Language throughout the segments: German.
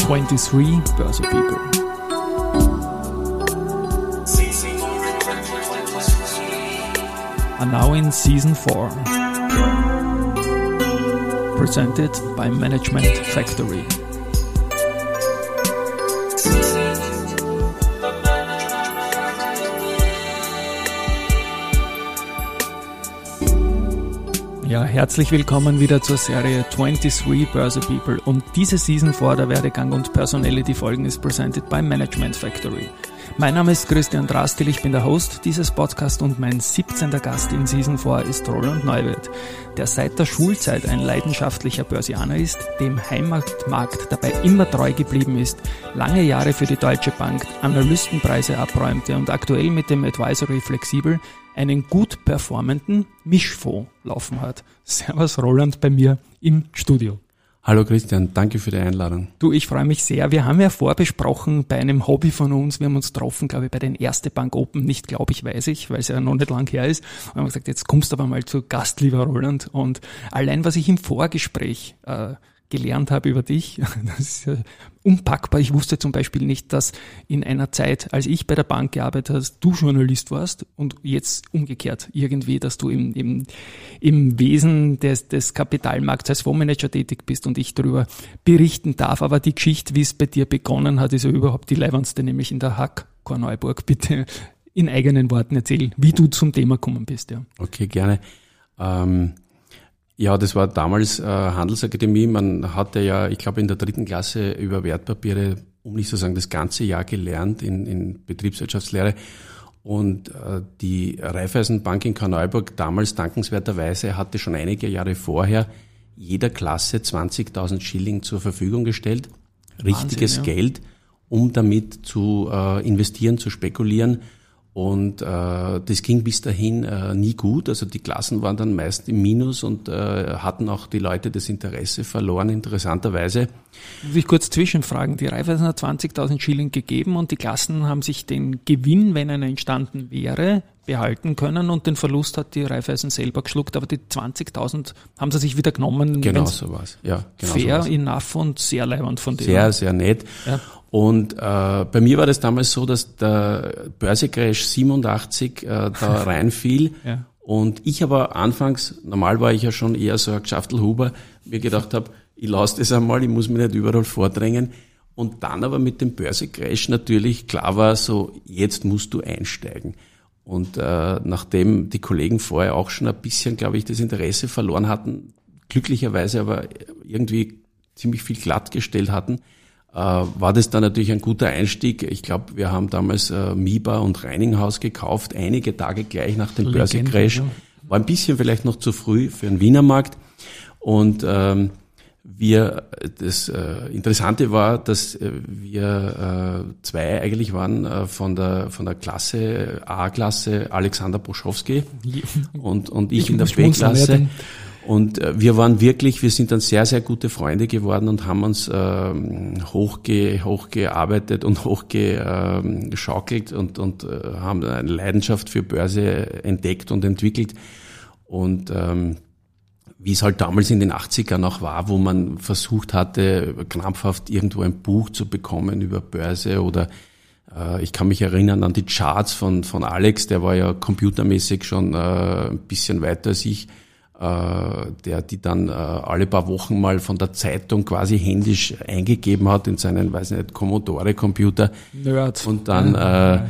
23 Börse People. Are now in season 4. Presented by Management Factory. Ja, herzlich willkommen wieder zur Serie 23 Börse People und diese Season vor der Werdegang und Personality Folgen ist presented by Management Factory. Mein Name ist Christian Drastil, ich bin der Host dieses Podcasts und mein 17. Gast in Season 4 ist Roland Neuwirth, der seit der Schulzeit ein leidenschaftlicher Börsianer ist, dem Heimatmarkt dabei immer treu geblieben ist, lange Jahre für die Deutsche Bank Analystenpreise abräumte und aktuell mit dem Advisory Flexibel einen gut performenden Mischfonds laufen hat. Servus Roland bei mir im Studio. Hallo Christian, danke für die Einladung. Du, ich freue mich sehr. Wir haben ja vorbesprochen bei einem Hobby von uns, wir haben uns getroffen, glaube ich, bei den Erste Bank Open, nicht glaube ich, weiß ich, weil es ja noch nicht lang her ist. Und haben gesagt, jetzt kommst du aber mal zu Gast, lieber Roland. Und allein, was ich im Vorgespräch äh, gelernt habe über dich. Das ist ja unpackbar. Ich wusste zum Beispiel nicht, dass in einer Zeit, als ich bei der Bank gearbeitet hast, du Journalist warst und jetzt umgekehrt irgendwie, dass du im, im, im Wesen des, des Kapitalmarkts als Fondsmanager tätig bist und ich darüber berichten darf. Aber die Geschichte, wie es bei dir begonnen hat, ist ja überhaupt die leibendste, nämlich in der Hack Korneuburg. Bitte in eigenen Worten erzählen, wie du zum Thema gekommen bist. Ja. Okay, gerne. Ähm ja, das war damals äh, Handelsakademie. Man hatte ja, ich glaube, in der dritten Klasse über Wertpapiere, um nicht zu sagen das ganze Jahr gelernt in, in Betriebswirtschaftslehre. Und äh, die Raiffeisenbank in Karneuburg damals dankenswerterweise hatte schon einige Jahre vorher jeder Klasse 20.000 Schilling zur Verfügung gestellt. Richtiges Wahnsinn, ja. Geld, um damit zu äh, investieren, zu spekulieren. Und äh, das ging bis dahin äh, nie gut. Also die Klassen waren dann meist im Minus und äh, hatten auch die Leute das Interesse verloren, interessanterweise. Muss ich kurz zwischenfragen. Die Raiffeisen hat 20.000 Schilling gegeben und die Klassen haben sich den Gewinn, wenn einer entstanden wäre, behalten können und den Verlust hat die Raiffeisen selber geschluckt, aber die 20.000 haben sie sich wieder genommen. Genau so was. Ja, genau fair, so enough und sehr leibend von denen. Sehr, sehr nett. Ja. Und äh, bei mir war das damals so, dass der Börsecrash 87 äh, da reinfiel. ja. Und ich aber anfangs, normal war ich ja schon eher so ein Geschäftelhuber, mir gedacht habe, ich lasse das einmal, ich muss mich nicht überall vordrängen. Und dann aber mit dem Börsecrash natürlich klar war, so jetzt musst du einsteigen. Und äh, nachdem die Kollegen vorher auch schon ein bisschen, glaube ich, das Interesse verloren hatten, glücklicherweise aber irgendwie ziemlich viel glattgestellt hatten, äh, war das dann natürlich ein guter Einstieg. Ich glaube, wir haben damals äh, Miba und Reininghaus gekauft, einige Tage gleich nach dem Börsencrash. War ein bisschen vielleicht noch zu früh für den Wiener Markt. Und ähm, wir, das äh, Interessante war, dass äh, wir äh, zwei eigentlich waren äh, von der von der Klasse A-Klasse Alexander Boschowski und und ich, ich in der B-Klasse. Und äh, wir waren wirklich, wir sind dann sehr, sehr gute Freunde geworden und haben uns ähm, hochge, hochgearbeitet und hochgeschaukelt ähm, und, und äh, haben eine Leidenschaft für Börse entdeckt und entwickelt. Und ähm, wie es halt damals in den 80ern auch war, wo man versucht hatte, krampfhaft irgendwo ein Buch zu bekommen über Börse oder äh, ich kann mich erinnern an die Charts von, von Alex, der war ja computermäßig schon äh, ein bisschen weiter als ich äh, der die dann äh, alle paar Wochen mal von der Zeitung quasi händisch eingegeben hat in seinen, weiß nicht, Commodore-Computer. Nerd. Und dann, äh,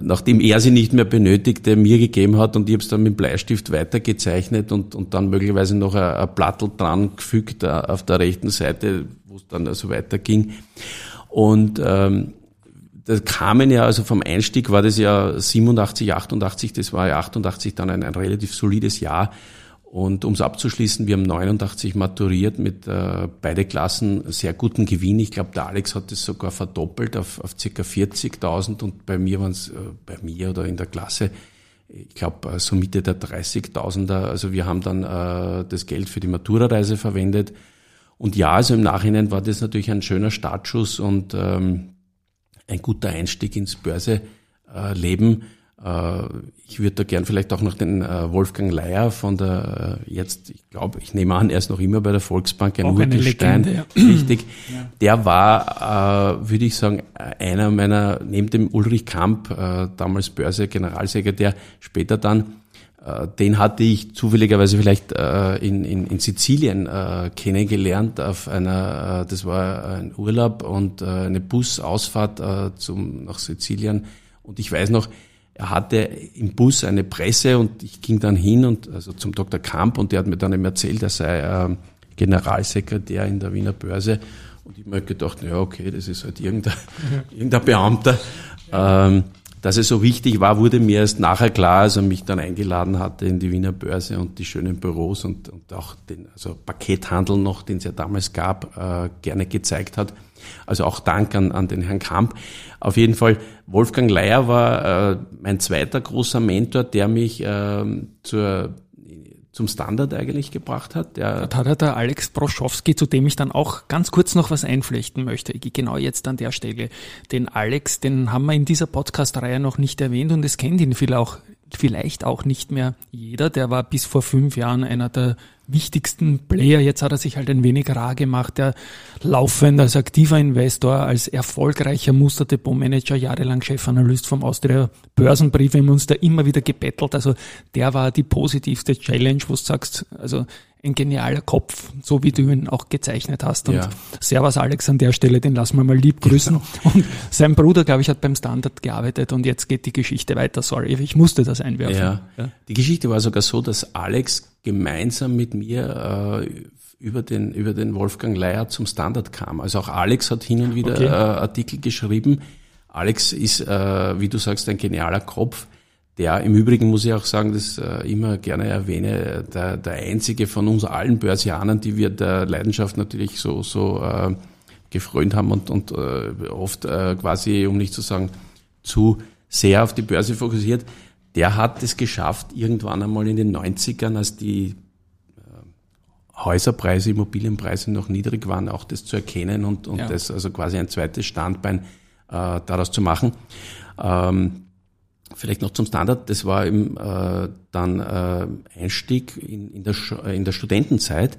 nachdem er sie nicht mehr benötigte, mir gegeben hat und ich habe es dann mit Bleistift weitergezeichnet und, und dann möglicherweise noch ein, ein Plattel dran gefügt äh, auf der rechten Seite, wo es dann also weiterging. Und ähm, das kamen ja, also vom Einstieg war das ja 87, 88, das war ja 88 dann ein, ein relativ solides Jahr. Und um es abzuschließen, wir haben 89 maturiert mit äh, beide Klassen sehr guten Gewinn. Ich glaube, der Alex hat es sogar verdoppelt auf, auf ca. 40.000 und bei mir waren es, äh, bei mir oder in der Klasse, ich glaube, äh, so Mitte der 30.000er. Also wir haben dann äh, das Geld für die Matura-Reise verwendet. Und ja, also im Nachhinein war das natürlich ein schöner Startschuss und ähm, ein guter Einstieg ins Börseleben. Äh, Äh, ich würde da gern vielleicht auch noch den äh, Wolfgang Leier von der, äh, jetzt, ich glaube, ich nehme an, er ist noch immer bei der Volksbank, ein Urgestein, ja. richtig. Ja. Der war, würde ich sagen, einer meiner, neben dem Ulrich Kamp, damals Börse Generalsekretär, später dann, den hatte ich zufälligerweise vielleicht in, in, in Sizilien kennengelernt auf einer, das war ein Urlaub und eine Busausfahrt zum, nach Sizilien. Und ich weiß noch, er hatte im Bus eine Presse und ich ging dann hin und also zum Dr. Kamp und der hat mir dann eben erzählt, er sei äh, Generalsekretär in der Wiener Börse. Und ich mir gedacht, ja, okay, das ist halt irgendein, irgendein Beamter. Ähm, dass es so wichtig war, wurde mir erst nachher klar, als er mich dann eingeladen hatte in die Wiener Börse und die schönen Büros und, und auch den also Pakethandel noch, den es ja damals gab, äh, gerne gezeigt hat. Also auch Dank an, an den Herrn Kamp. Auf jeden Fall, Wolfgang Leier war äh, mein zweiter großer Mentor, der mich äh, zur zum Standard eigentlich gebracht hat. Der da hat der Alex Broschowski, zu dem ich dann auch ganz kurz noch was einflechten möchte. Genau jetzt an der Stelle. Den Alex, den haben wir in dieser Podcast-Reihe noch nicht erwähnt und es kennt ihn viel auch, vielleicht auch nicht mehr jeder. Der war bis vor fünf Jahren einer der wichtigsten Player. Jetzt hat er sich halt ein wenig rar gemacht. Der laufend als aktiver Investor, als erfolgreicher Musterdepot-Manager, jahrelang Chefanalyst vom Austria Börsenbrief. Wir haben uns da immer wieder gebettelt. Also der war die positivste Challenge, wo du sagst, also ein genialer Kopf, so wie du ihn auch gezeichnet hast. Und ja. Servus Alex an der Stelle, den lassen wir mal lieb grüßen. Genau. Und sein Bruder, glaube ich, hat beim Standard gearbeitet und jetzt geht die Geschichte weiter. Sorry, ich musste das einwerfen. Ja. ja. Die Geschichte war sogar so, dass Alex gemeinsam mit mir äh, über den, über den Wolfgang Leier zum Standard kam. Also auch Alex hat hin und wieder okay. äh, Artikel geschrieben. Alex ist, äh, wie du sagst, ein genialer Kopf der im Übrigen muss ich auch sagen, das äh, immer gerne erwähne, der, der einzige von uns allen Börsianern, die wir der Leidenschaft natürlich so, so äh, gefrönt haben und, und äh, oft äh, quasi, um nicht zu sagen, zu sehr auf die Börse fokussiert, der hat es geschafft, irgendwann einmal in den 90ern, als die äh, Häuserpreise, Immobilienpreise noch niedrig waren, auch das zu erkennen und, und ja. das also quasi ein zweites Standbein äh, daraus zu machen. Ähm, Vielleicht noch zum Standard, das war eben äh, dann äh, Einstieg in, in, der, in der Studentenzeit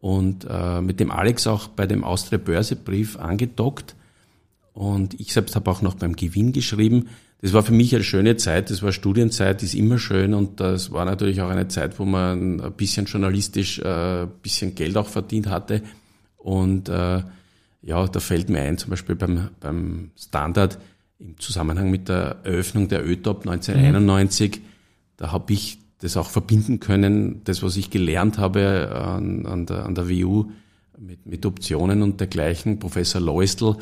und äh, mit dem Alex auch bei dem Austria Börsebrief angedockt. Und ich selbst habe auch noch beim Gewinn geschrieben. Das war für mich eine schöne Zeit, das war Studienzeit, ist immer schön und das war natürlich auch eine Zeit, wo man ein bisschen journalistisch äh, bisschen Geld auch verdient hatte. Und äh, ja, da fällt mir ein, zum Beispiel beim, beim Standard, im Zusammenhang mit der Eröffnung der ÖTOP 1991, mhm. da habe ich das auch verbinden können, das, was ich gelernt habe an, an, der, an der WU mit, mit Optionen und dergleichen, Professor Leustl.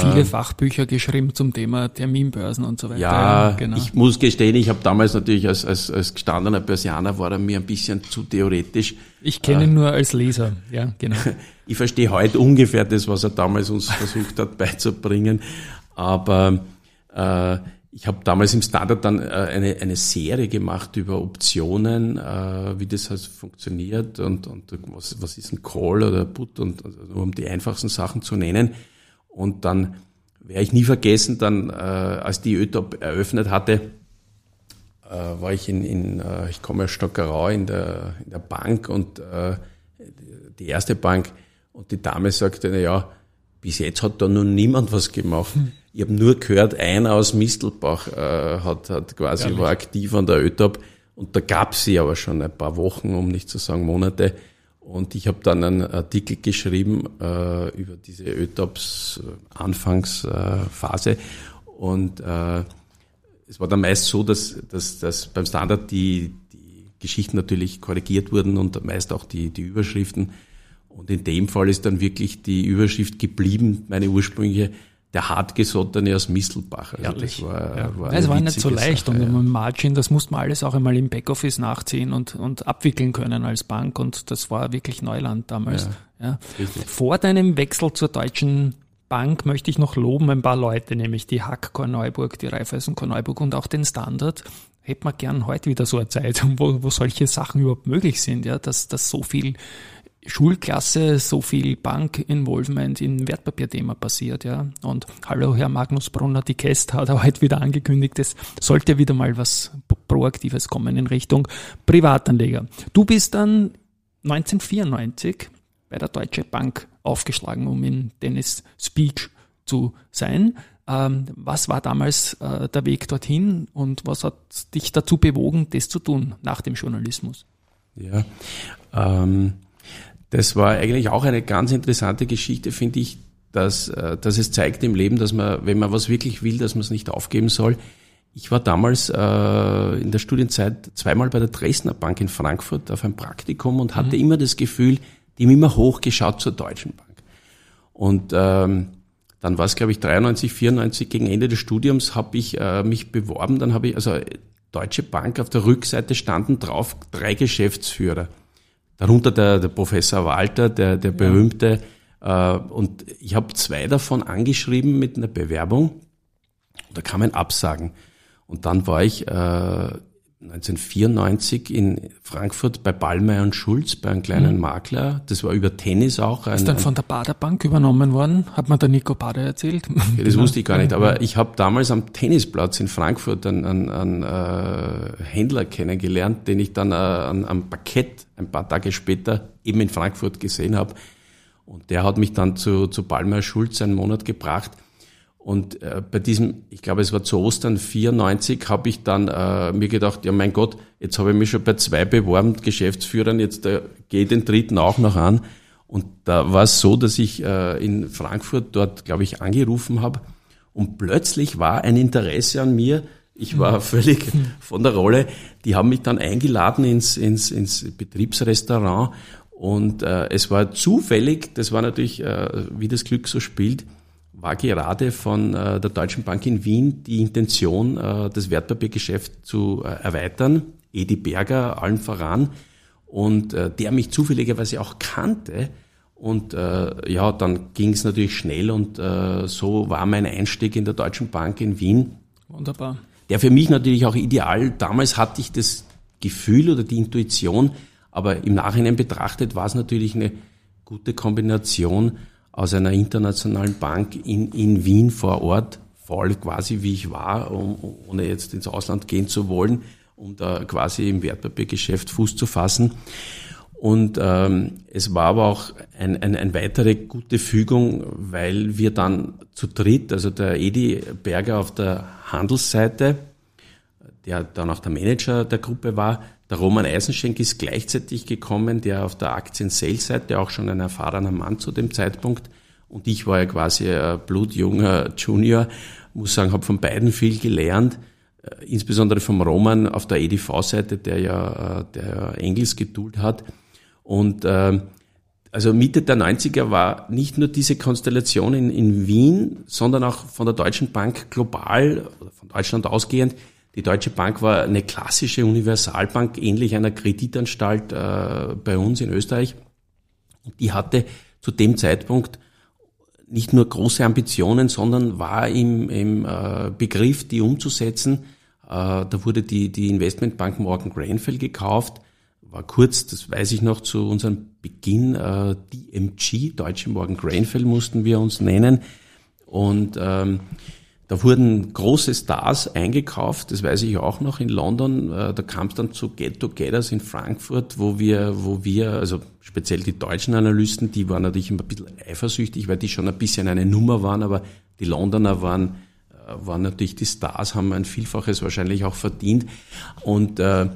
Viele äh, Fachbücher geschrieben zum Thema Terminbörsen und so weiter. Ja, genau. ich muss gestehen, ich habe damals natürlich als, als, als gestandener Börsianer war er mir ein bisschen zu theoretisch. Ich kenne ihn äh, nur als Leser, ja, genau. ich verstehe heute ungefähr das, was er damals uns versucht hat beizubringen. Aber äh, ich habe damals im Standard dann äh, eine, eine Serie gemacht über Optionen, äh, wie das halt funktioniert und, und was, was ist ein Call oder Put und also nur um die einfachsten Sachen zu nennen. Und dann werde ich nie vergessen, dann äh, als die ÖTOP eröffnet hatte, äh, war ich in, in äh, ich komme aus Stockerau in der, in der Bank und äh, die erste Bank und die Dame sagte, na ja, bis jetzt hat da nun niemand was gemacht. Hm. Ich habe nur gehört, einer aus Mistelbach äh, hat, hat quasi Ehrlich? war aktiv an der ÖTOP und da gab sie aber schon ein paar Wochen, um nicht zu sagen Monate. Und ich habe dann einen Artikel geschrieben äh, über diese ÖTOPs äh, Anfangsphase. und äh, es war dann meist so, dass, dass, dass beim Standard die, die Geschichten natürlich korrigiert wurden und meist auch die, die Überschriften. Und in dem Fall ist dann wirklich die Überschrift geblieben, meine ursprüngliche der hartgesottene aus Mistelbach. Also Ehrlich? das war, ja. war Es war nicht so leicht Sache, und ja. Margin, das musste man alles auch einmal im Backoffice nachziehen und, und abwickeln können als Bank und das war wirklich Neuland damals. Ja. ja. Vor deinem Wechsel zur Deutschen Bank möchte ich noch loben ein paar Leute, nämlich die Hack Korneuburg, die Raiffeisen Korneuburg und auch den Standard. Hätte man gern heute wieder so eine Zeit, wo, wo solche Sachen überhaupt möglich sind, ja, dass, dass so viel Schulklasse so viel Bank-Involvement im Wertpapierthema passiert, ja. Und hallo, Herr Magnus Brunner, die Käst hat er heute wieder angekündigt, es sollte wieder mal was Proaktives kommen in Richtung Privatanleger. Du bist dann 1994 bei der Deutsche Bank aufgeschlagen, um in Dennis Speech zu sein. Ähm, was war damals äh, der Weg dorthin und was hat dich dazu bewogen, das zu tun nach dem Journalismus? Ja, ähm, das war eigentlich auch eine ganz interessante Geschichte, finde ich, dass, äh, dass es zeigt im Leben, dass man, wenn man was wirklich will, dass man es nicht aufgeben soll. Ich war damals äh, in der Studienzeit zweimal bei der Dresdner Bank in Frankfurt auf ein Praktikum und hatte mhm. immer das Gefühl, die haben immer hochgeschaut zur Deutschen Bank. Und ähm, dann war es, glaube ich, 93, 94, gegen Ende des Studiums habe ich äh, mich beworben. Dann habe ich, also Deutsche Bank, auf der Rückseite standen drauf drei Geschäftsführer. Darunter der, der Professor Walter, der, der berühmte. Äh, und ich habe zwei davon angeschrieben mit einer Bewerbung. Da kam ein Absagen. Und dann war ich äh, 1994 in Frankfurt bei Ballmeier und Schulz, bei einem kleinen mhm. Makler. Das war über Tennis auch. Ein, ist dann von der Bader Bank übernommen worden? Hat mir der Nico Bader erzählt? Ja, das wusste ich gar nicht. Aber ich habe damals am Tennisplatz in Frankfurt einen, einen, einen äh, Händler kennengelernt, den ich dann äh, an, am Parkett ein paar Tage später eben in Frankfurt gesehen habe. Und der hat mich dann zu, zu Ballmeier Schulz einen Monat gebracht. Und äh, bei diesem, ich glaube, es war zu Ostern 94, habe ich dann äh, mir gedacht, ja mein Gott, jetzt habe ich mich schon bei zwei beworben, Geschäftsführern, jetzt äh, gehe den dritten auch noch an. Und da war es so, dass ich äh, in Frankfurt dort, glaube ich, angerufen habe und plötzlich war ein Interesse an mir. Ich war mhm. völlig von der Rolle. Die haben mich dann eingeladen ins, ins, ins Betriebsrestaurant und äh, es war zufällig, das war natürlich, äh, wie das Glück so spielt, war gerade von äh, der Deutschen Bank in Wien die Intention, äh, das Wertpapiergeschäft zu äh, erweitern. Edi Berger allen voran und der mich zufälligerweise auch kannte. Und ja, dann ging es natürlich schnell und so war mein Einstieg in der Deutschen Bank in Wien. Wunderbar. Der für mich natürlich auch ideal. Damals hatte ich das Gefühl oder die Intuition, aber im Nachhinein betrachtet war es natürlich eine gute Kombination aus einer internationalen Bank in, in Wien vor Ort, voll quasi wie ich war, um, ohne jetzt ins Ausland gehen zu wollen, um da quasi im Wertpapiergeschäft Fuß zu fassen. Und ähm, es war aber auch ein, ein, eine weitere gute Fügung, weil wir dann zu dritt, also der Edi Berger auf der Handelsseite, der dann auch der Manager der Gruppe war, der Roman Eisenschenk ist gleichzeitig gekommen, der auf der Aktien-Sales-Seite auch schon ein erfahrener Mann zu dem Zeitpunkt. Und ich war ja quasi ein blutjunger Junior, muss sagen, habe von beiden viel gelernt, äh, insbesondere vom Roman auf der EDV-Seite, der ja, äh, der ja Engels geduld hat. Und äh, also Mitte der 90er war nicht nur diese Konstellation in, in Wien, sondern auch von der Deutschen Bank global, von Deutschland ausgehend, die Deutsche Bank war eine klassische Universalbank, ähnlich einer Kreditanstalt äh, bei uns in Österreich. Die hatte zu dem Zeitpunkt nicht nur große Ambitionen, sondern war im, im äh, Begriff, die umzusetzen. Äh, da wurde die, die Investmentbank Morgan Grenfell gekauft. War kurz, das weiß ich noch, zu unserem Beginn äh, DMG, Deutsche Morgan Grenfell mussten wir uns nennen. Und ähm, da wurden große Stars eingekauft, das weiß ich auch noch in London. Äh, da kam es dann zu Get-Togethers in Frankfurt, wo wir, wo wir, also speziell die deutschen Analysten, die waren natürlich immer ein bisschen eifersüchtig, weil die schon ein bisschen eine Nummer waren, aber die Londoner waren, äh, waren natürlich die Stars, haben ein Vielfaches wahrscheinlich auch verdient. Und äh,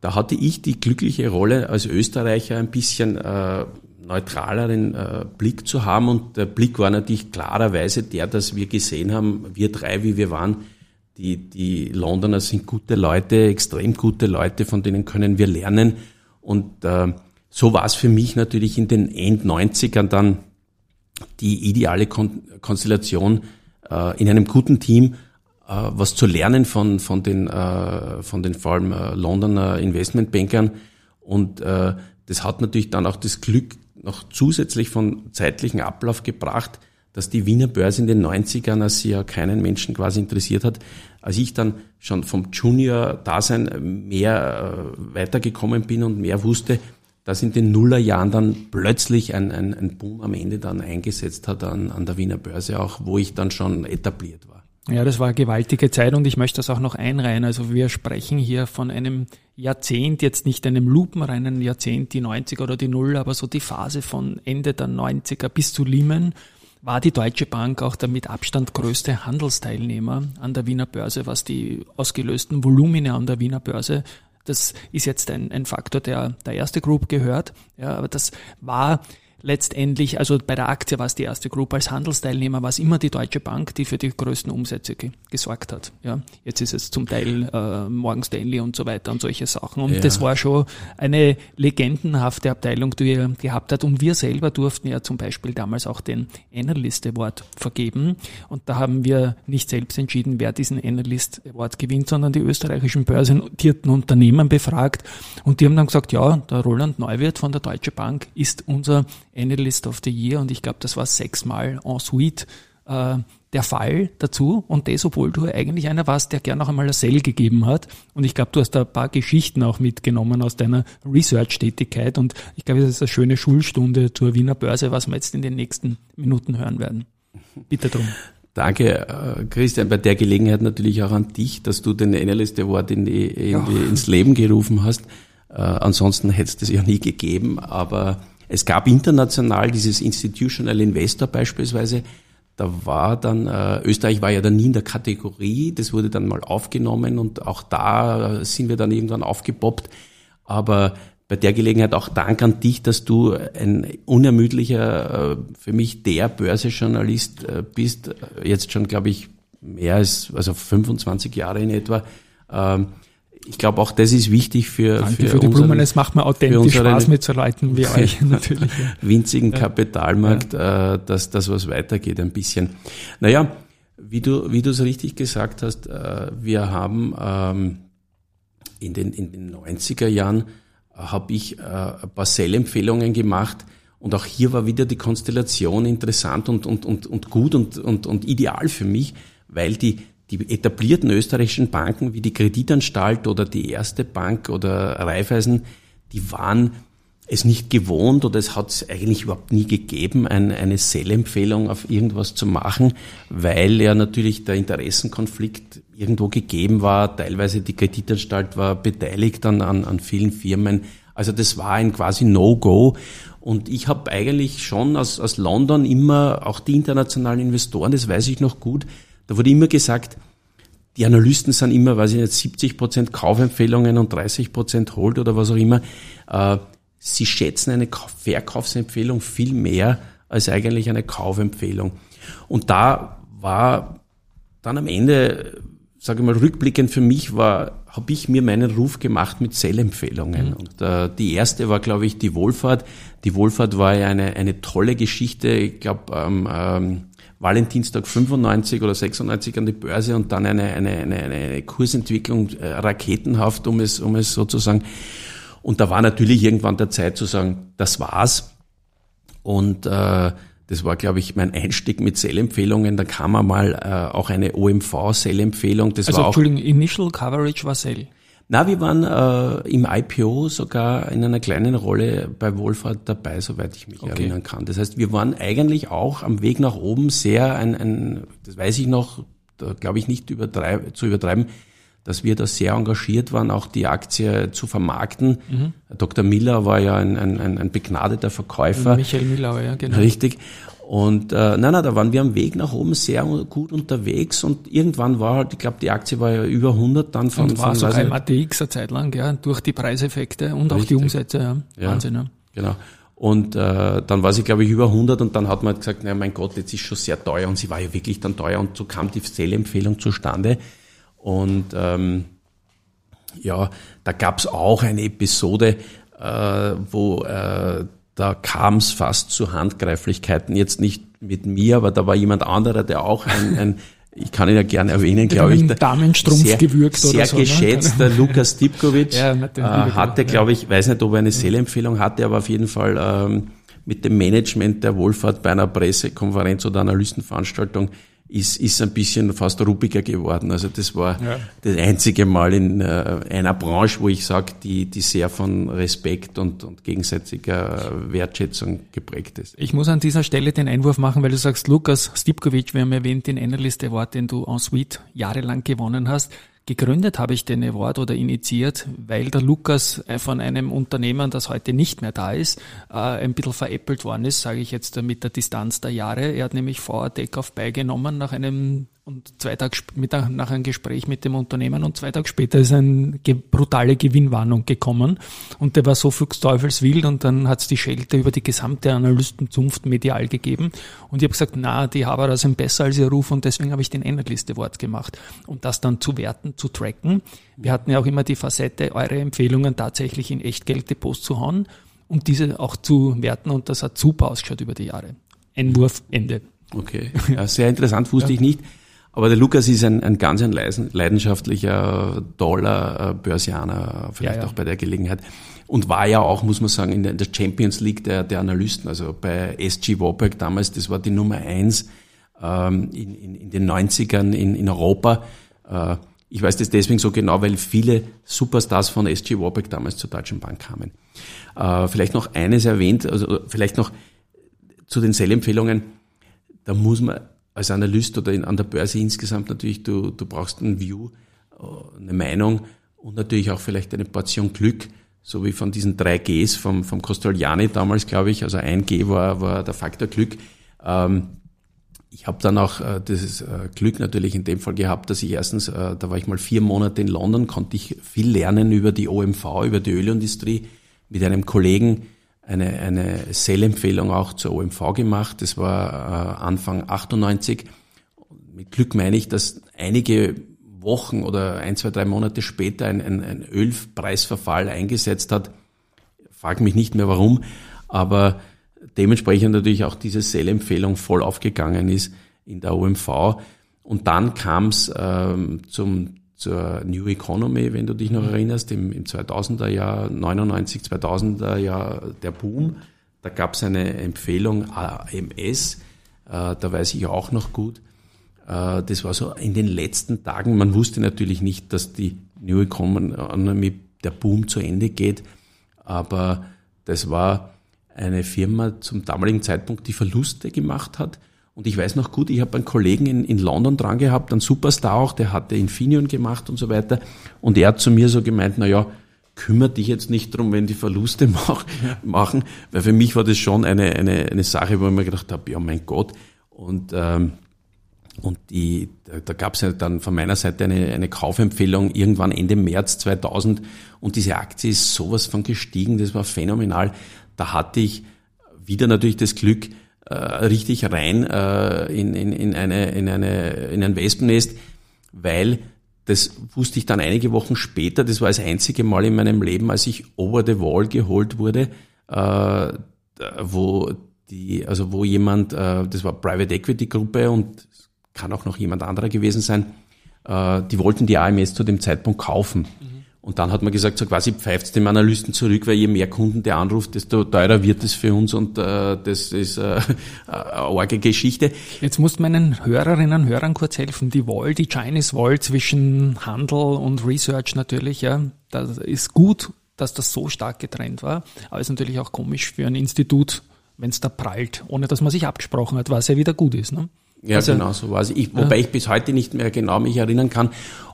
da hatte ich die glückliche Rolle als Österreicher ein bisschen äh, neutraleren äh, Blick zu haben. Und der Blick war natürlich klarerweise der, dass wir gesehen haben, wir drei, wie wir waren, die, die Londoner sind gute Leute, extrem gute Leute, von denen können wir lernen. Und äh, so war es für mich natürlich in den End-90ern dann die ideale Kon Konstellation äh, in einem guten Team, äh, was zu lernen von, von, den, äh, von den vor allem äh, Londoner Investmentbankern. Und äh, das hat natürlich dann auch das Glück noch zusätzlich von zeitlichen Ablauf gebracht, dass die Wiener Börse in den 90ern, als sie ja keinen Menschen quasi interessiert hat, als ich dann schon vom Junior-Dasein mehr äh, weitergekommen bin und mehr wusste, das in den Nullerjahren dann plötzlich ein, ein, ein Boom am Ende dann eingesetzt hat an, an der Wiener Börse auch, wo ich dann schon etabliert war. Ja, das war eine gewaltige Zeit und ich möchte das auch noch einreihen. Also wir sprechen hier von einem Jahrzehnt, jetzt nicht einem lupenreinen Jahrzehnt, die 90er oder die Null, aber so die Phase von Ende der 90er bis zu Lehman war die Deutsche Bank auch der mit Abstand größte Handelsteilnehmer an der Wiener Börse, was die ausgelösten Volumina an der Wiener Börse das ist jetzt ein, ein Faktor, der der erste Group gehört. Ja, aber das war letztendlich, also bei der Aktie war es die erste Gruppe, als Handelsteilnehmer war es immer die Deutsche Bank, die für die größten Umsätze ge gesorgt hat. Ja, jetzt ist es zum Teil äh, Morgan Stanley und so weiter und solche Sachen. Und ja. das war schon eine legendenhafte Abteilung, die er gehabt hat. Und wir selber durften ja zum Beispiel damals auch den Analyst Award vergeben. Und da haben wir nicht selbst entschieden, wer diesen Analyst Award gewinnt, sondern die österreichischen börsennotierten Unternehmen befragt. Und die haben dann gesagt, ja, der Roland Neuwirth von der Deutsche Bank ist unser Analyst of the Year und ich glaube, das war sechsmal en suite äh, der Fall dazu und das, obwohl du eigentlich einer warst, der gern noch einmal ein Sell gegeben hat. Und ich glaube, du hast da ein paar Geschichten auch mitgenommen aus deiner Research-Tätigkeit und ich glaube, das ist eine schöne Schulstunde zur Wiener Börse, was wir jetzt in den nächsten Minuten hören werden. Bitte drum. Danke, äh, Christian. Bei der Gelegenheit natürlich auch an dich, dass du den Analyst Award in die, in die, ins Leben gerufen hast. Äh, ansonsten hätte es das ja nie gegeben, aber es gab international dieses Institutional Investor beispielsweise. Da war dann, äh, Österreich war ja dann nie in der Kategorie, das wurde dann mal aufgenommen und auch da sind wir dann irgendwann aufgepoppt. Aber bei der Gelegenheit auch Dank an dich, dass du ein unermüdlicher, äh, für mich der Börsejournalist äh, bist, jetzt schon, glaube ich, mehr als, also 25 Jahre in etwa. Ähm, ich glaube auch das ist wichtig für, Danke für, für die unseren, Blumen. Es macht mir authentisch Spaß mit so Leuten wie euch natürlich. winzigen ja. Kapitalmarkt, ja. Äh, dass das was weitergeht ein bisschen. Naja, wie du wie du es richtig gesagt hast, äh, wir haben ähm, in den in den 90er Jahren äh, habe ich äh, ein paar Sell-Empfehlungen gemacht und auch hier war wieder die Konstellation interessant und und und und gut und und und ideal für mich, weil die die etablierten österreichischen Banken wie die Kreditanstalt oder die Erste Bank oder Raiffeisen, die waren es nicht gewohnt oder es hat es eigentlich überhaupt nie gegeben, ein, eine Sell-Empfehlung auf irgendwas zu machen, weil ja natürlich der Interessenkonflikt irgendwo gegeben war. Teilweise die Kreditanstalt war beteiligt an, an, an vielen Firmen. Also das war ein quasi No-Go. Und ich habe eigentlich schon aus, aus London immer auch die internationalen Investoren, das weiß ich noch gut, da wurde immer gesagt, die Analysten sind immer, weiß ich nicht, 70 Prozent Kaufempfehlungen und 30 Prozent Hold oder was auch immer. Äh, sie schätzen eine Verkaufsempfehlung viel mehr als eigentlich eine Kaufempfehlung. Und da war dann am Ende, sage ich mal, rückblickend für mich war, habe ich mir meinen Ruf gemacht mit Sellempfehlungen. Mhm. Und äh, die erste war, glaube ich, die Wohlfahrt. Die Wohlfahrt war ja eine, eine tolle Geschichte. Ich glaube, ähm, ähm, Valentinstag 95 oder 96 an die Börse und dann eine, eine, eine, eine Kursentwicklung äh, raketenhaft, um es, um es sozusagen. Und da war natürlich irgendwann der Zeit zu sagen, das war's. Und äh, das war, glaube ich, mein Einstieg mit Sell-Empfehlungen. Da kam einmal äh, auch eine OMV-Sell-Empfehlung. Das also, war auch, Entschuldigung, Initial Coverage war Sell. Na, wir waren äh, im IPO sogar in einer kleinen Rolle bei Wohlfahrt dabei, soweit ich mich okay. erinnern kann. Das heißt, wir waren eigentlich auch am Weg nach oben sehr ein, ein das weiß ich noch, da glaube ich nicht übertreib, zu übertreiben, dass wir da sehr engagiert waren, auch die Aktie zu vermarkten. Mhm. Dr. Miller war ja ein, ein, ein begnadeter Verkäufer. Michael Miller, ja, genau. Richtig. Und äh, nein, nein, da waren wir am Weg nach oben sehr gut unterwegs und irgendwann war halt, ich glaube, die Aktie war ja über 100 dann von... Und war von, sogar im ATX eine Zeit lang, ja, durch die Preiseffekte und richtig. auch die Umsätze, ja. ja Wahnsinn, ja. Genau. Und äh, dann war sie, glaube ich, über 100 und dann hat man halt gesagt, na mein Gott, jetzt ist schon sehr teuer und sie war ja wirklich dann teuer und so kam die Sell-Empfehlung zustande. Und ähm, ja, da gab's auch eine Episode, äh, wo äh, da kam es fast zu Handgreiflichkeiten. Jetzt nicht mit mir, aber da war jemand anderer, der auch ein, ein ich kann ihn ja gerne erwähnen, glaube ich. Damenstrumpf sehr, gewürgt oder sehr so. Sehr ne? geschätzter ne? Lukas Stipkovic ja, äh, hatte, glaube ich, weiß nicht, ob er eine Sehempfehlung hatte, aber auf jeden Fall ähm, mit dem Management der Wohlfahrt bei einer Pressekonferenz oder Analystenveranstaltung ist, ist ein bisschen fast ruppiger geworden. Also das war ja. das einzige Mal in äh, einer Branche, wo ich sage, die, die sehr von Respekt und, und gegenseitiger Wertschätzung geprägt ist. Ich muss an dieser Stelle den Einwurf machen, weil du sagst, Lukas Stipkovic, wir haben erwähnt, den Analyst Award, den du en suite jahrelang gewonnen hast. Gegründet habe ich den Award oder initiiert, weil der Lukas äh, von einem Unternehmen, das heute nicht mehr da ist, äh, ein bisschen veräppelt worden ist, sage ich jetzt mit der Distanz der Jahre. Er hat nämlich VR Takeoff beigenommen nach einem und zwei Tage mit, nach einem Gespräch mit dem Unternehmen und zwei Tage später ist eine brutale Gewinnwarnung gekommen und der war so fuchsteufelswild und dann hat es die Schelte über die gesamte Analystenzunft medial gegeben und ich habe gesagt, na, die Haberer sind besser als ihr Ruf und deswegen habe ich den Analyst Award gemacht und das dann zu werten, zu tracken. Wir hatten ja auch immer die Facette, eure Empfehlungen tatsächlich in Echtgelddepots zu hauen und diese auch zu werten und das hat super ausgeschaut über die Jahre. Einwurf, Ende. Okay, ja, sehr interessant, wusste ja. ich nicht. Aber der Lukas ist ein, ein ganz ein leidenschaftlicher, toller äh, Börsianer, vielleicht ja, ja. auch bei der Gelegenheit. Und war ja auch, muss man sagen, in der Champions League der, der Analysten. Also bei SG Warburg damals, das war die Nummer eins ähm, in, in, in den 90ern in, in Europa. Äh, ich weiß das deswegen so genau, weil viele Superstars von SG Warburg damals zur Deutschen Bank kamen. Äh, vielleicht noch eines erwähnt, also vielleicht noch zu den Sell-Empfehlungen. Da muss man als Analyst oder in, an der Börse insgesamt natürlich, du, du brauchst ein View, äh, eine Meinung und natürlich auch vielleicht eine Portion Glück, so wie von diesen drei Gs vom, vom Costoliani damals, glaube ich. Also ein G war, war der Faktor Glück. Ähm, ich habe dann auch äh, das äh, Glück natürlich in dem Fall gehabt, dass ich erstens, äh, da war ich mal vier Monate in London, konnte ich viel lernen über die OMV, über die Ölindustrie, mit einem Kollegen, eine, eine Sell-Empfehlung auch zur OMV gemacht. Das war äh, Anfang 98. Mit Glück meine ich, dass einige Wochen oder ein, zwei, drei Monate später ein, ein, ein Ölpreisverfall eingesetzt hat. Frag mich nicht mehr warum, aber dementsprechend natürlich auch diese Sell-Empfehlung voll aufgegangen ist in der OMV. Und dann kam es ähm, zum zur New Economy, wenn du dich noch erinnerst, im, im 2000er Jahr, 99, 2000er Jahr der Boom. Da gab es eine Empfehlung AMS, äh, da weiß ich auch noch gut. Äh, das war so in den letzten Tagen. Man wusste natürlich nicht, dass die New Economy, der Boom zu Ende geht, aber das war eine Firma zum damaligen Zeitpunkt, die Verluste gemacht hat und ich weiß noch gut, ich habe einen Kollegen in, in London dran gehabt, einen Superstar auch, der hatte Infineon gemacht und so weiter. Und er hat zu mir so gemeint, na ja, kümmere dich jetzt nicht drum, wenn die Verluste mach, machen, weil für mich war das schon eine, eine, eine Sache, wo ich mir gedacht habe, ja mein Gott. Und, ähm, und die, da, da gab es ja dann von meiner Seite eine, eine Kaufempfehlung irgendwann Ende März 2000 und diese Aktie ist sowas von gestiegen, das war phänomenal. Da hatte ich wieder natürlich das Glück, richtig rein äh, in, in, in, eine, in, eine, in ein Wespennest, weil das wusste ich dann einige Wochen später, das war das einzige Mal in meinem Leben, als ich over the wall geholt wurde, äh, wo die, also wo jemand, äh, das war Private Equity Gruppe und kann auch noch jemand anderer gewesen sein, äh, die wollten die AMS zu dem Zeitpunkt kaufen. Mhm. Und dann hat man gesagt, so quasi pfeift dem Analysten zurück, weil je mehr Kunden der anruft, desto teurer wird es für uns und äh, das ist äh, eine arge Geschichte. Jetzt musst du meinen Hörerinnen und Hörern kurz helfen. Die Wall, die Chinese Wall zwischen Handel und Research natürlich, ja, das ist gut, dass das so stark getrennt war, aber ist natürlich auch komisch für ein Institut, wenn es da prallt, ohne dass man sich abgesprochen hat, was ja wieder gut ist. Ne? Ja, also, genau so war es. Ich, wobei ja. ich bis heute nicht mehr genau mich erinnern kann,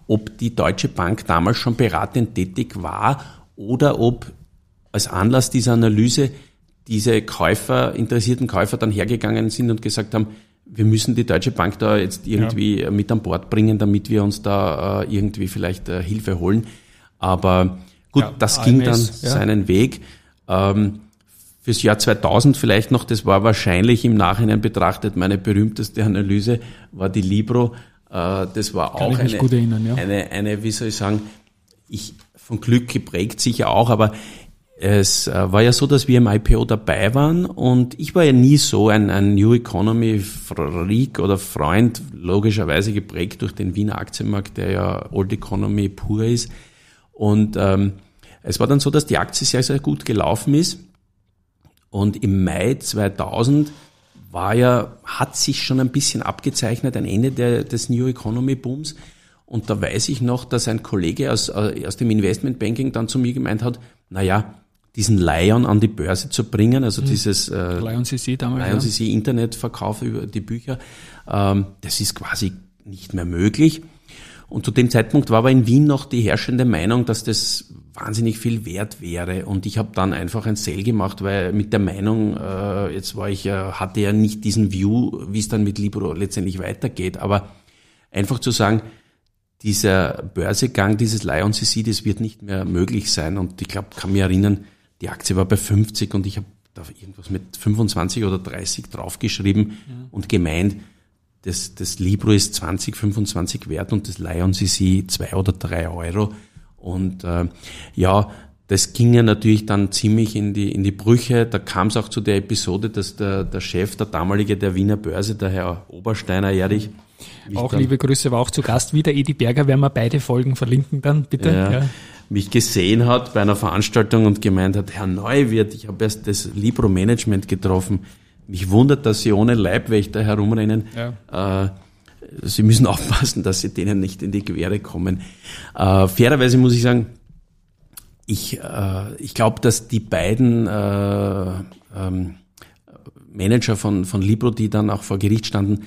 ob die Deutsche Bank damals schon beratend tätig war oder ob als Anlass dieser Analyse diese Käufer, interessierten Käufer dann hergegangen sind und gesagt haben, wir müssen die Deutsche Bank da jetzt irgendwie ja. mit an Bord bringen, damit wir uns da äh, irgendwie vielleicht äh, Hilfe holen. Aber gut, ja, das AMS, ging dann seinen Weg. Ähm, fürs Jahr 2000 vielleicht noch, das war wahrscheinlich im Nachhinein betrachtet meine berühmteste Analyse, war die Libro. Äh, das war Kann auch eine, erinnern, ja. eine, eine, wie soll ich sagen, ich von Glück geprägt sicher auch, aber es äh, war ja so, dass wir im IPO dabei waren und ich war ja nie so ein, ein New Economy Freak oder Freund, logischerweise geprägt durch den Wiener Aktienmarkt, der ja Old Economy pur ist. Und ähm, es war dann so, dass die Aktie sehr, sehr gut gelaufen ist. Und im Mai 2000 war ja, hat sich schon ein bisschen abgezeichnet, ein Ende der, des New Economy Booms. Und da weiß ich noch, dass ein Kollege aus, äh, aus dem Investmentbanking dann zu mir gemeint hat, na ja, diesen Lion an die Börse zu bringen, also mhm. dieses äh, Lion CC damals, Lion CC. Internetverkauf über die Bücher, ähm, das ist quasi nicht mehr möglich. Und zu dem Zeitpunkt war aber in Wien noch die herrschende Meinung, dass das wahnsinnig viel wert wäre. Und ich habe dann einfach ein Sale gemacht, weil mit der Meinung, äh, jetzt war ich ja, hatte ja nicht diesen View, wie es dann mit Libro letztendlich weitergeht. Aber einfach zu sagen, dieser Börsegang, dieses Lion CC, das wird nicht mehr möglich sein. Und ich glaube, kann mich erinnern, die Aktie war bei 50 und ich habe da irgendwas mit 25 oder 30 draufgeschrieben ja. und gemeint, das, das Libro ist 20, 25 wert und das Lion CC zwei oder drei Euro. Und äh, ja, das ging ja natürlich dann ziemlich in die, in die Brüche. Da kam es auch zu der Episode, dass der, der Chef, der damalige der Wiener Börse, der Herr Obersteiner Erich, auch liebe Grüße, war auch zu Gast wieder. Edi Berger, werden wir beide Folgen verlinken dann, bitte. Ja, ja. Mich gesehen hat bei einer Veranstaltung und gemeint hat, Herr Neuwirth, ich habe erst das Libro-Management getroffen. Mich wundert, dass Sie ohne Leibwächter herumrennen. Ja. Äh, Sie müssen aufpassen, dass Sie denen nicht in die Quere kommen. Äh, fairerweise muss ich sagen, ich, äh, ich glaube, dass die beiden äh, ähm, Manager von, von Libro, die dann auch vor Gericht standen,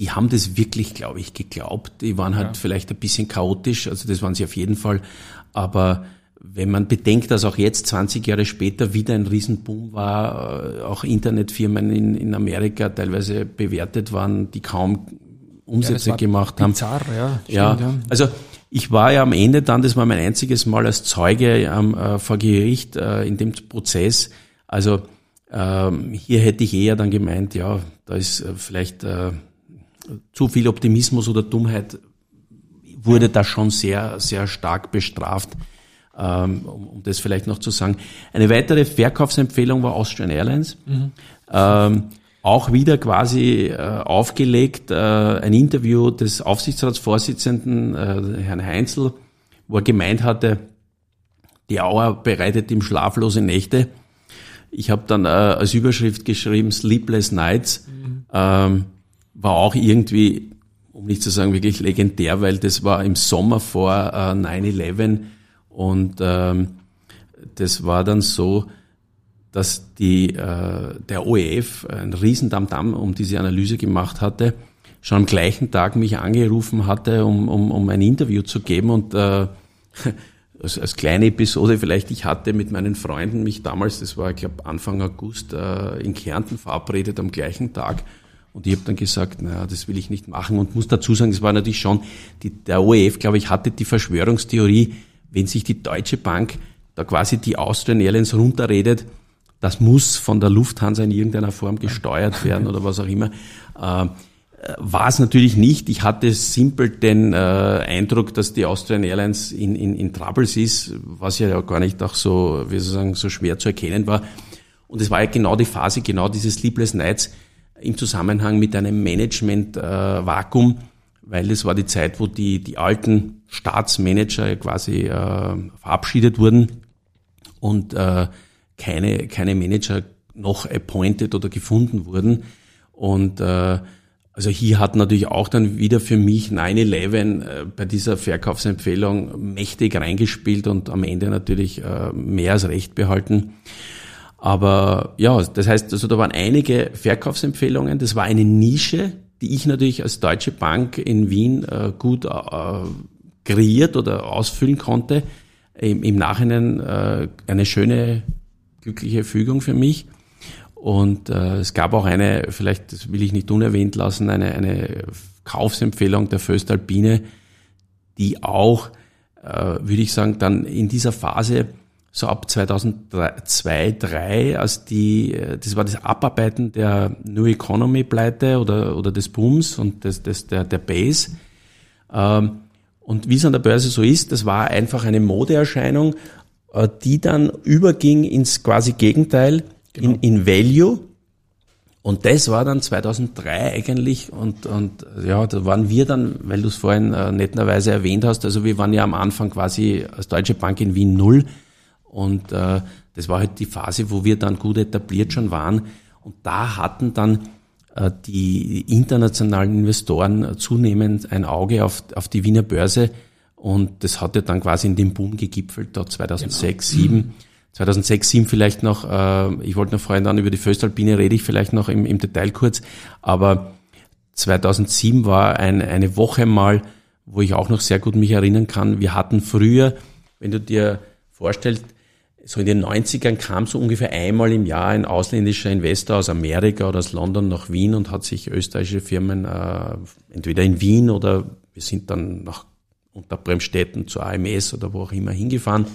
die haben das wirklich, glaube ich, geglaubt. Die waren halt ja. vielleicht ein bisschen chaotisch, also das waren sie auf jeden Fall. Aber wenn man bedenkt, dass auch jetzt 20 Jahre später wieder ein Riesenboom war, äh, auch Internetfirmen in, in Amerika teilweise bewertet waren, die kaum Umsätze ja, gemacht haben. Bizarr, ja, stimmt, ja. ja. Also ich war ja am Ende dann, das war mein einziges Mal als Zeuge ähm, äh, vor Gericht äh, in dem Prozess. Also ähm, hier hätte ich eher dann gemeint, ja, da ist äh, vielleicht äh, zu viel Optimismus oder Dummheit wurde da schon sehr, sehr stark bestraft, um, um das vielleicht noch zu sagen. Eine weitere Verkaufsempfehlung war Austrian Airlines. Mhm. Ähm, auch wieder quasi äh, aufgelegt, äh, ein Interview des Aufsichtsratsvorsitzenden, äh, Herrn Heinzel, wo er gemeint hatte, die Auer bereitet ihm schlaflose Nächte. Ich habe dann äh, als Überschrift geschrieben, Sleepless Nights. Mhm. Ähm, war auch irgendwie, um nicht zu sagen wirklich legendär, weil das war im Sommer vor äh, 9-11 und ähm, das war dann so, dass die, äh, der OEF ein Riesendamdam um diese Analyse gemacht hatte, schon am gleichen Tag mich angerufen hatte, um, um, um ein Interview zu geben. Und äh, als, als kleine Episode vielleicht, ich hatte mit meinen Freunden mich damals, das war ich glaube Anfang August, äh, in Kärnten verabredet am gleichen Tag. Und ich habe dann gesagt, naja, das will ich nicht machen und muss dazu sagen, es war natürlich schon, die, der OEF, glaube ich, hatte die Verschwörungstheorie, wenn sich die Deutsche Bank da quasi die Austrian Airlines runterredet, das muss von der Lufthansa in irgendeiner Form gesteuert werden oder was auch immer. Äh, war es natürlich nicht. Ich hatte simpel den äh, Eindruck, dass die Austrian Airlines in, in, in Troubles ist, was ja gar nicht auch so, wie soll ich sagen, so schwer zu erkennen war. Und es war ja genau die Phase, genau dieses Sleepless Nights, im Zusammenhang mit einem Management-Vakuum, weil es war die Zeit, wo die, die alten Staatsmanager quasi äh, verabschiedet wurden und äh, keine, keine Manager noch appointed oder gefunden wurden. Und äh, also hier hat natürlich auch dann wieder für mich 9-11 äh, bei dieser Verkaufsempfehlung mächtig reingespielt und am Ende natürlich äh, mehr als recht behalten. Aber ja, das heißt, also da waren einige Verkaufsempfehlungen. Das war eine Nische, die ich natürlich als Deutsche Bank in Wien äh, gut äh, kreiert oder ausfüllen konnte. Im, im Nachhinein äh, eine schöne, glückliche Fügung für mich. Und äh, es gab auch eine, vielleicht das will ich nicht unerwähnt lassen, eine, eine Kaufsempfehlung der Föstalpine, die auch, äh, würde ich sagen, dann in dieser Phase so ab 2002, 2003, als die, das war das Abarbeiten der New Economy Pleite oder, oder des Booms und des, des, der, der Base. Ähm, und wie es an der Börse so ist, das war einfach eine Modeerscheinung, äh, die dann überging ins quasi Gegenteil, genau. in, in Value. Und das war dann 2003 eigentlich und, und ja, da waren wir dann, weil du es vorhin äh, netterweise erwähnt hast, also wir waren ja am Anfang quasi als Deutsche Bank in Wien null und äh, das war halt die Phase, wo wir dann gut etabliert schon waren. Und da hatten dann äh, die internationalen Investoren zunehmend ein Auge auf, auf die Wiener Börse und das hat ja dann quasi in dem Boom gegipfelt, da 2006, genau. 2007. 2006, 2007 vielleicht noch, äh, ich wollte noch vorhin dann über die Föstalpine rede ich vielleicht noch im, im Detail kurz, aber 2007 war ein, eine Woche mal, wo ich auch noch sehr gut mich erinnern kann. Wir hatten früher, wenn du dir vorstellst, so in den 90ern kam so ungefähr einmal im Jahr ein ausländischer Investor aus Amerika oder aus London nach Wien und hat sich österreichische Firmen äh, entweder in Wien oder wir sind dann nach unter Bremstetten zur AMS oder wo auch immer hingefahren.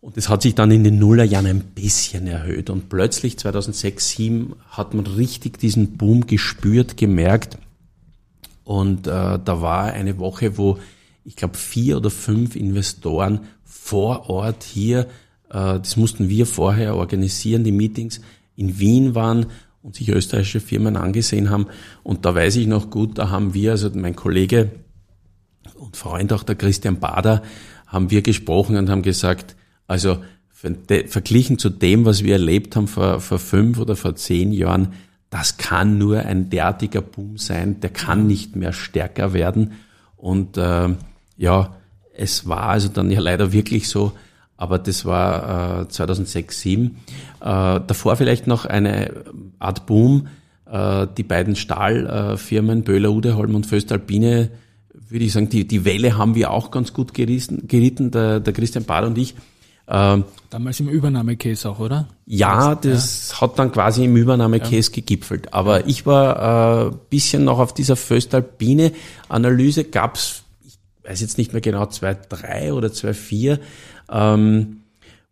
Und das hat sich dann in den Nullerjahren ein bisschen erhöht. Und plötzlich 2006, 2007 hat man richtig diesen Boom gespürt, gemerkt. Und äh, da war eine Woche, wo ich glaube vier oder fünf Investoren vor Ort hier das mussten wir vorher organisieren, die Meetings in Wien waren und sich österreichische Firmen angesehen haben. Und da weiß ich noch gut, da haben wir, also mein Kollege und Freund auch der Christian Bader, haben wir gesprochen und haben gesagt, also verglichen zu dem, was wir erlebt haben vor, vor fünf oder vor zehn Jahren, das kann nur ein derartiger Boom sein, der kann nicht mehr stärker werden. Und äh, ja, es war also dann ja leider wirklich so, aber das war äh, 2006, 2007. Äh, davor vielleicht noch eine Art Boom. Äh, die beiden Stahlfirmen, Böhler Udeholm und Föstalpine, würde ich sagen, die, die Welle haben wir auch ganz gut gerissen, geritten, der, der Christian Bader und ich. Äh, Damals im Übernahmecase auch, oder? Ja, das ja. hat dann quasi im Übernahmecase ja. gegipfelt. Aber ja. ich war äh, bisschen noch auf dieser Föstalpine-Analyse, gab's ich weiß jetzt nicht mehr genau, 2.3 oder 2.4, ähm,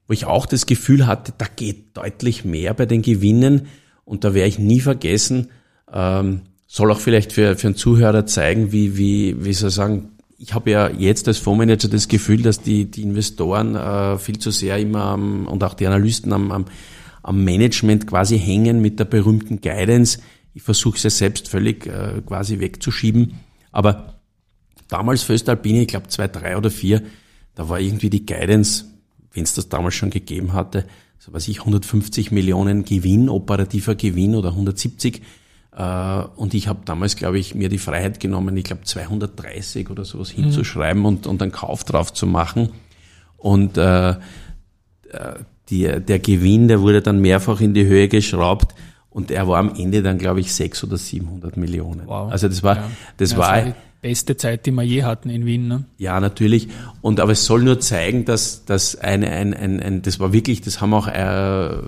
wo ich auch das Gefühl hatte, da geht deutlich mehr bei den Gewinnen und da werde ich nie vergessen, ähm, soll auch vielleicht für, für einen Zuhörer zeigen, wie, wie, wie soll ich sagen, ich habe ja jetzt als Fondsmanager das Gefühl, dass die, die Investoren äh, viel zu sehr immer am, und auch die Analysten am, am, am Management quasi hängen mit der berühmten Guidance. Ich versuche es ja selbst völlig äh, quasi wegzuschieben. Aber damals für Östalpine, ich glaube zwei, drei oder vier, da war irgendwie die Guidance, wenn es das damals schon gegeben hatte, so weiß ich, 150 Millionen Gewinn, operativer Gewinn oder 170. Äh, und ich habe damals, glaube ich, mir die Freiheit genommen, ich glaube 230 oder sowas mhm. hinzuschreiben und, und einen Kauf drauf zu machen. Und äh, äh, die, der Gewinn, der wurde dann mehrfach in die Höhe geschraubt und er war am Ende dann, glaube ich, 600 oder 700 Millionen. Wow. Also das war, das ja, war, beste Zeit, die wir je hatten in Wien. Ne? Ja, natürlich. Und aber es soll nur zeigen, dass, dass eine, ein, ein, ein, das war wirklich, das haben auch äh,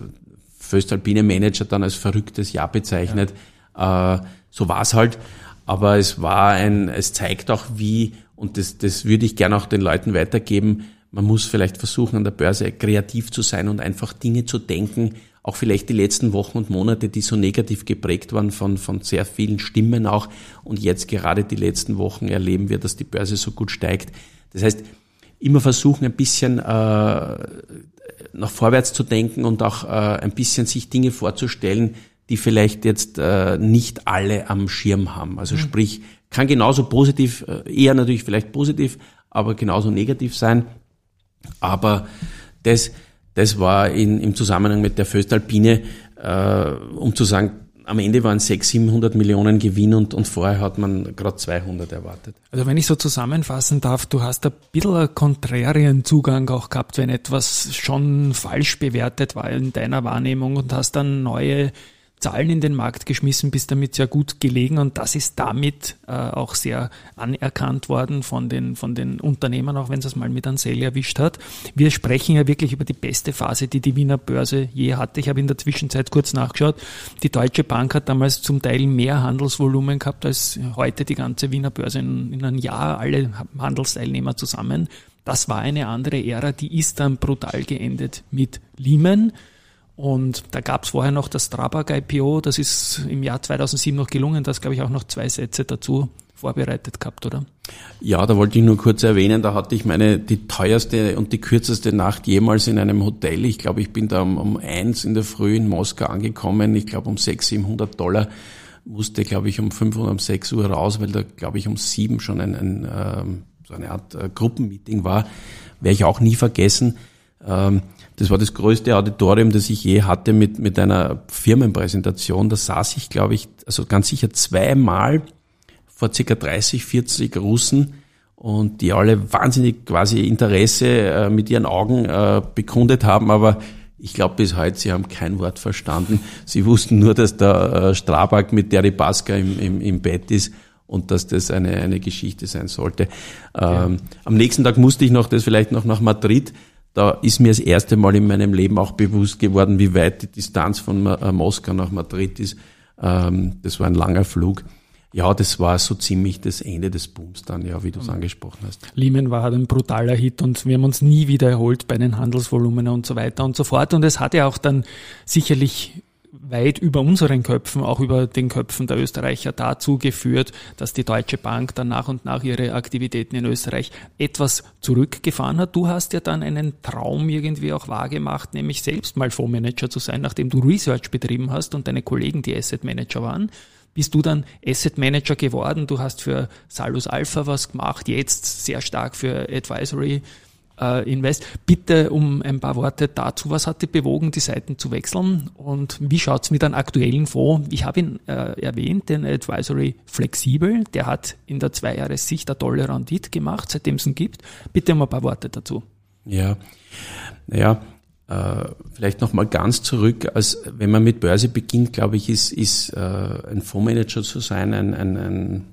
Föstalpine Manager dann als verrücktes Jahr bezeichnet. Ja. Äh, so war es halt. Aber es war ein, es zeigt auch wie, und das, das würde ich gerne auch den Leuten weitergeben, man muss vielleicht versuchen, an der Börse kreativ zu sein und einfach Dinge zu denken, auch vielleicht die letzten Wochen und Monate, die so negativ geprägt waren von, von sehr vielen Stimmen auch. Und jetzt gerade die letzten Wochen erleben wir, dass die Börse so gut steigt. Das heißt, immer versuchen, ein bisschen äh, nach vorwärts zu denken und auch äh, ein bisschen sich Dinge vorzustellen, die vielleicht jetzt äh, nicht alle am Schirm haben. Also mhm. sprich, kann genauso positiv, äh, eher natürlich vielleicht positiv, aber genauso negativ sein. Aber das, das war in, im Zusammenhang mit der Föstalpine, äh, um zu sagen, am Ende waren es 600, 700 Millionen Gewinn und, und vorher hat man gerade 200 erwartet. Also wenn ich so zusammenfassen darf, du hast ein bisschen einen konträren Zugang auch gehabt, wenn etwas schon falsch bewertet war in deiner Wahrnehmung und hast dann neue Zahlen in den Markt geschmissen, bist damit sehr gut gelegen und das ist damit äh, auch sehr anerkannt worden von den, von den Unternehmern, auch wenn es mal mit Ansel erwischt hat. Wir sprechen ja wirklich über die beste Phase, die die Wiener Börse je hatte. Ich habe in der Zwischenzeit kurz nachgeschaut. Die Deutsche Bank hat damals zum Teil mehr Handelsvolumen gehabt als heute die ganze Wiener Börse in, in einem Jahr, alle Handelsteilnehmer zusammen. Das war eine andere Ära, die ist dann brutal geendet mit Lehman und da gab es vorher noch das Strabag IPO, das ist im Jahr 2007 noch gelungen, das glaube ich auch noch zwei Sätze dazu vorbereitet gehabt, oder? Ja, da wollte ich nur kurz erwähnen, da hatte ich meine, die teuerste und die kürzeste Nacht jemals in einem Hotel. Ich glaube, ich bin da um, um eins in der Früh in Moskau angekommen. Ich glaube, um sechs, siebenhundert Dollar musste, glaube ich, um fünf oder um sechs Uhr raus, weil da, glaube ich, um sieben schon ein, ein ähm, so eine Art äh, Gruppenmeeting war. Werde ich auch nie vergessen. Ähm, Das war das größte Auditorium, das ich je hatte mit, mit einer Firmenpräsentation. Da saß ich, glaube ich, also ganz sicher zweimal vor circa 30, 40 Russen und die alle wahnsinnig quasi Interesse äh, mit ihren Augen äh, bekundet haben, aber ich glaube bis heute, sie haben kein Wort verstanden. Sie wussten nur, dass der äh, Strabag mit Deripaska im, im, im Bett ist und dass das eine, eine Geschichte sein sollte. Ähm, Am nächsten Tag musste ich noch das vielleicht noch nach Madrid. Da ist mir das erste Mal in meinem Leben auch bewusst geworden, wie weit die Distanz von äh, Moskau nach Madrid ist. Ähm, das war ein langer Flug. Ja, das war so ziemlich das Ende des Booms dann, ja, wie du es angesprochen hast. Lehman war halt ein brutaler Hit und wir haben uns nie wieder erholt bei den Handelsvolumenen und so weiter und so fort. Und es hat ja auch dann sicherlich weit über unseren Köpfen, auch über den Köpfen der Österreicher dazu geführt, dass die Deutsche Bank dann nach und nach ihre Aktivitäten in Österreich etwas zurückgefahren hat. Du hast ja dann einen Traum irgendwie auch wahrgemacht, nämlich selbst mal Fondsmanager zu sein, nachdem du Research betrieben hast und deine Kollegen die Asset Manager waren bist du dann Asset Manager geworden. Du hast für Salus Alpha was gemacht, jetzt sehr stark für Advisory äh, Invest. Bitte um ein paar Worte dazu. Was hat dich bewogen, die Seiten zu wechseln und wie schaut's mit einem aktuellen Fonds? Ich habe ihn äh, erwähnt, den Advisory Flexibel. Der hat in der Zweijahres-Sicht eine tolle Rendite gemacht, seitdem es ihn gibt. Bitte um ein paar Worte dazu. Ja, naja, äh, vielleicht nochmal ganz zurück, als wenn man mit Börse beginnt, glaube ich, ist, ist äh, ein Fondsmanager zu sein ein, ein, ein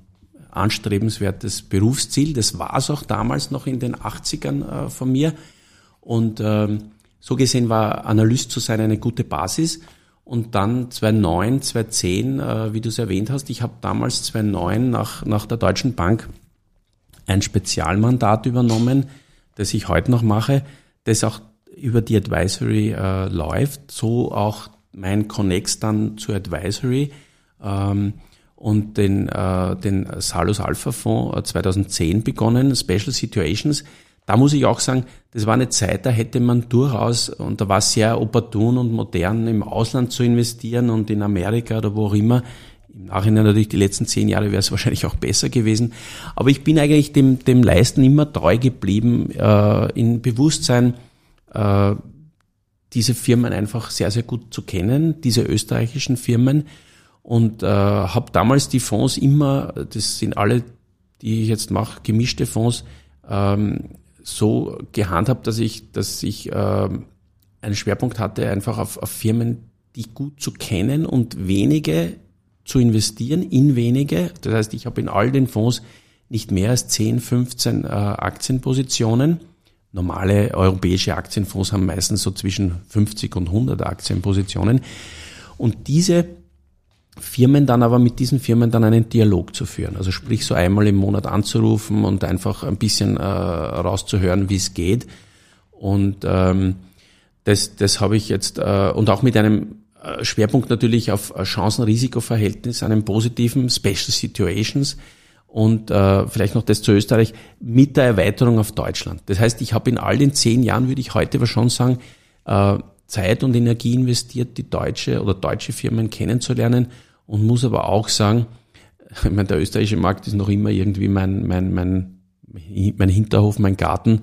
anstrebenswertes Berufsziel. Das war es auch damals noch in den 80ern äh, von mir. Und ähm, so gesehen war Analyst zu sein eine gute Basis. Und dann 2009, 2010, äh, wie du es erwähnt hast, ich habe damals 2009 nach, nach der Deutschen Bank ein Spezialmandat übernommen, das ich heute noch mache, das auch über die Advisory äh, läuft, so auch mein Connex dann zur Advisory. Ähm, und den, äh, den Salus Alpha Fonds 2010 äh, begonnen, Special Situations. Da muss ich auch sagen, das war eine Zeit, da hätte man durchaus, und da war es sehr opportun und modern, im Ausland zu investieren und in Amerika oder wo auch immer. Im Nachhinein natürlich die letzten zehn Jahre wäre es wahrscheinlich auch besser gewesen. Aber ich bin eigentlich dem, dem Leisten immer treu geblieben, äh, in Bewusstsein, äh, diese Firmen einfach sehr, sehr gut zu kennen, diese österreichischen Firmen und äh, habe damals die Fonds immer, das sind alle, die ich jetzt mache, gemischte Fonds, ähm, so gehandhabt, dass ich, dass ich äh, einen Schwerpunkt hatte, einfach auf, auf Firmen, die gut zu kennen und wenige zu investieren in wenige. Das heißt, ich habe in all den Fonds nicht mehr als 10, 15 äh, Aktienpositionen. Normale europäische Aktienfonds haben meistens so zwischen 50 und 100 Aktienpositionen. Und diese Firmen dann aber mit diesen Firmen dann einen Dialog zu führen. Also sprich so einmal im Monat anzurufen und einfach ein bisschen äh, rauszuhören, wie es geht. Und ähm, das, das habe ich jetzt äh, und auch mit einem äh, Schwerpunkt natürlich auf Chancen-Risiko-Verhältnis, einem positiven Special Situations und äh, vielleicht noch das zu Österreich mit der Erweiterung auf Deutschland. Das heißt, ich habe in all den zehn Jahren, würde ich heute aber schon sagen, äh, Zeit und Energie investiert, die deutsche oder deutsche Firmen kennenzulernen und muss aber auch sagen, ich meine, der österreichische Markt ist noch immer irgendwie mein, mein, mein, mein Hinterhof, mein Garten.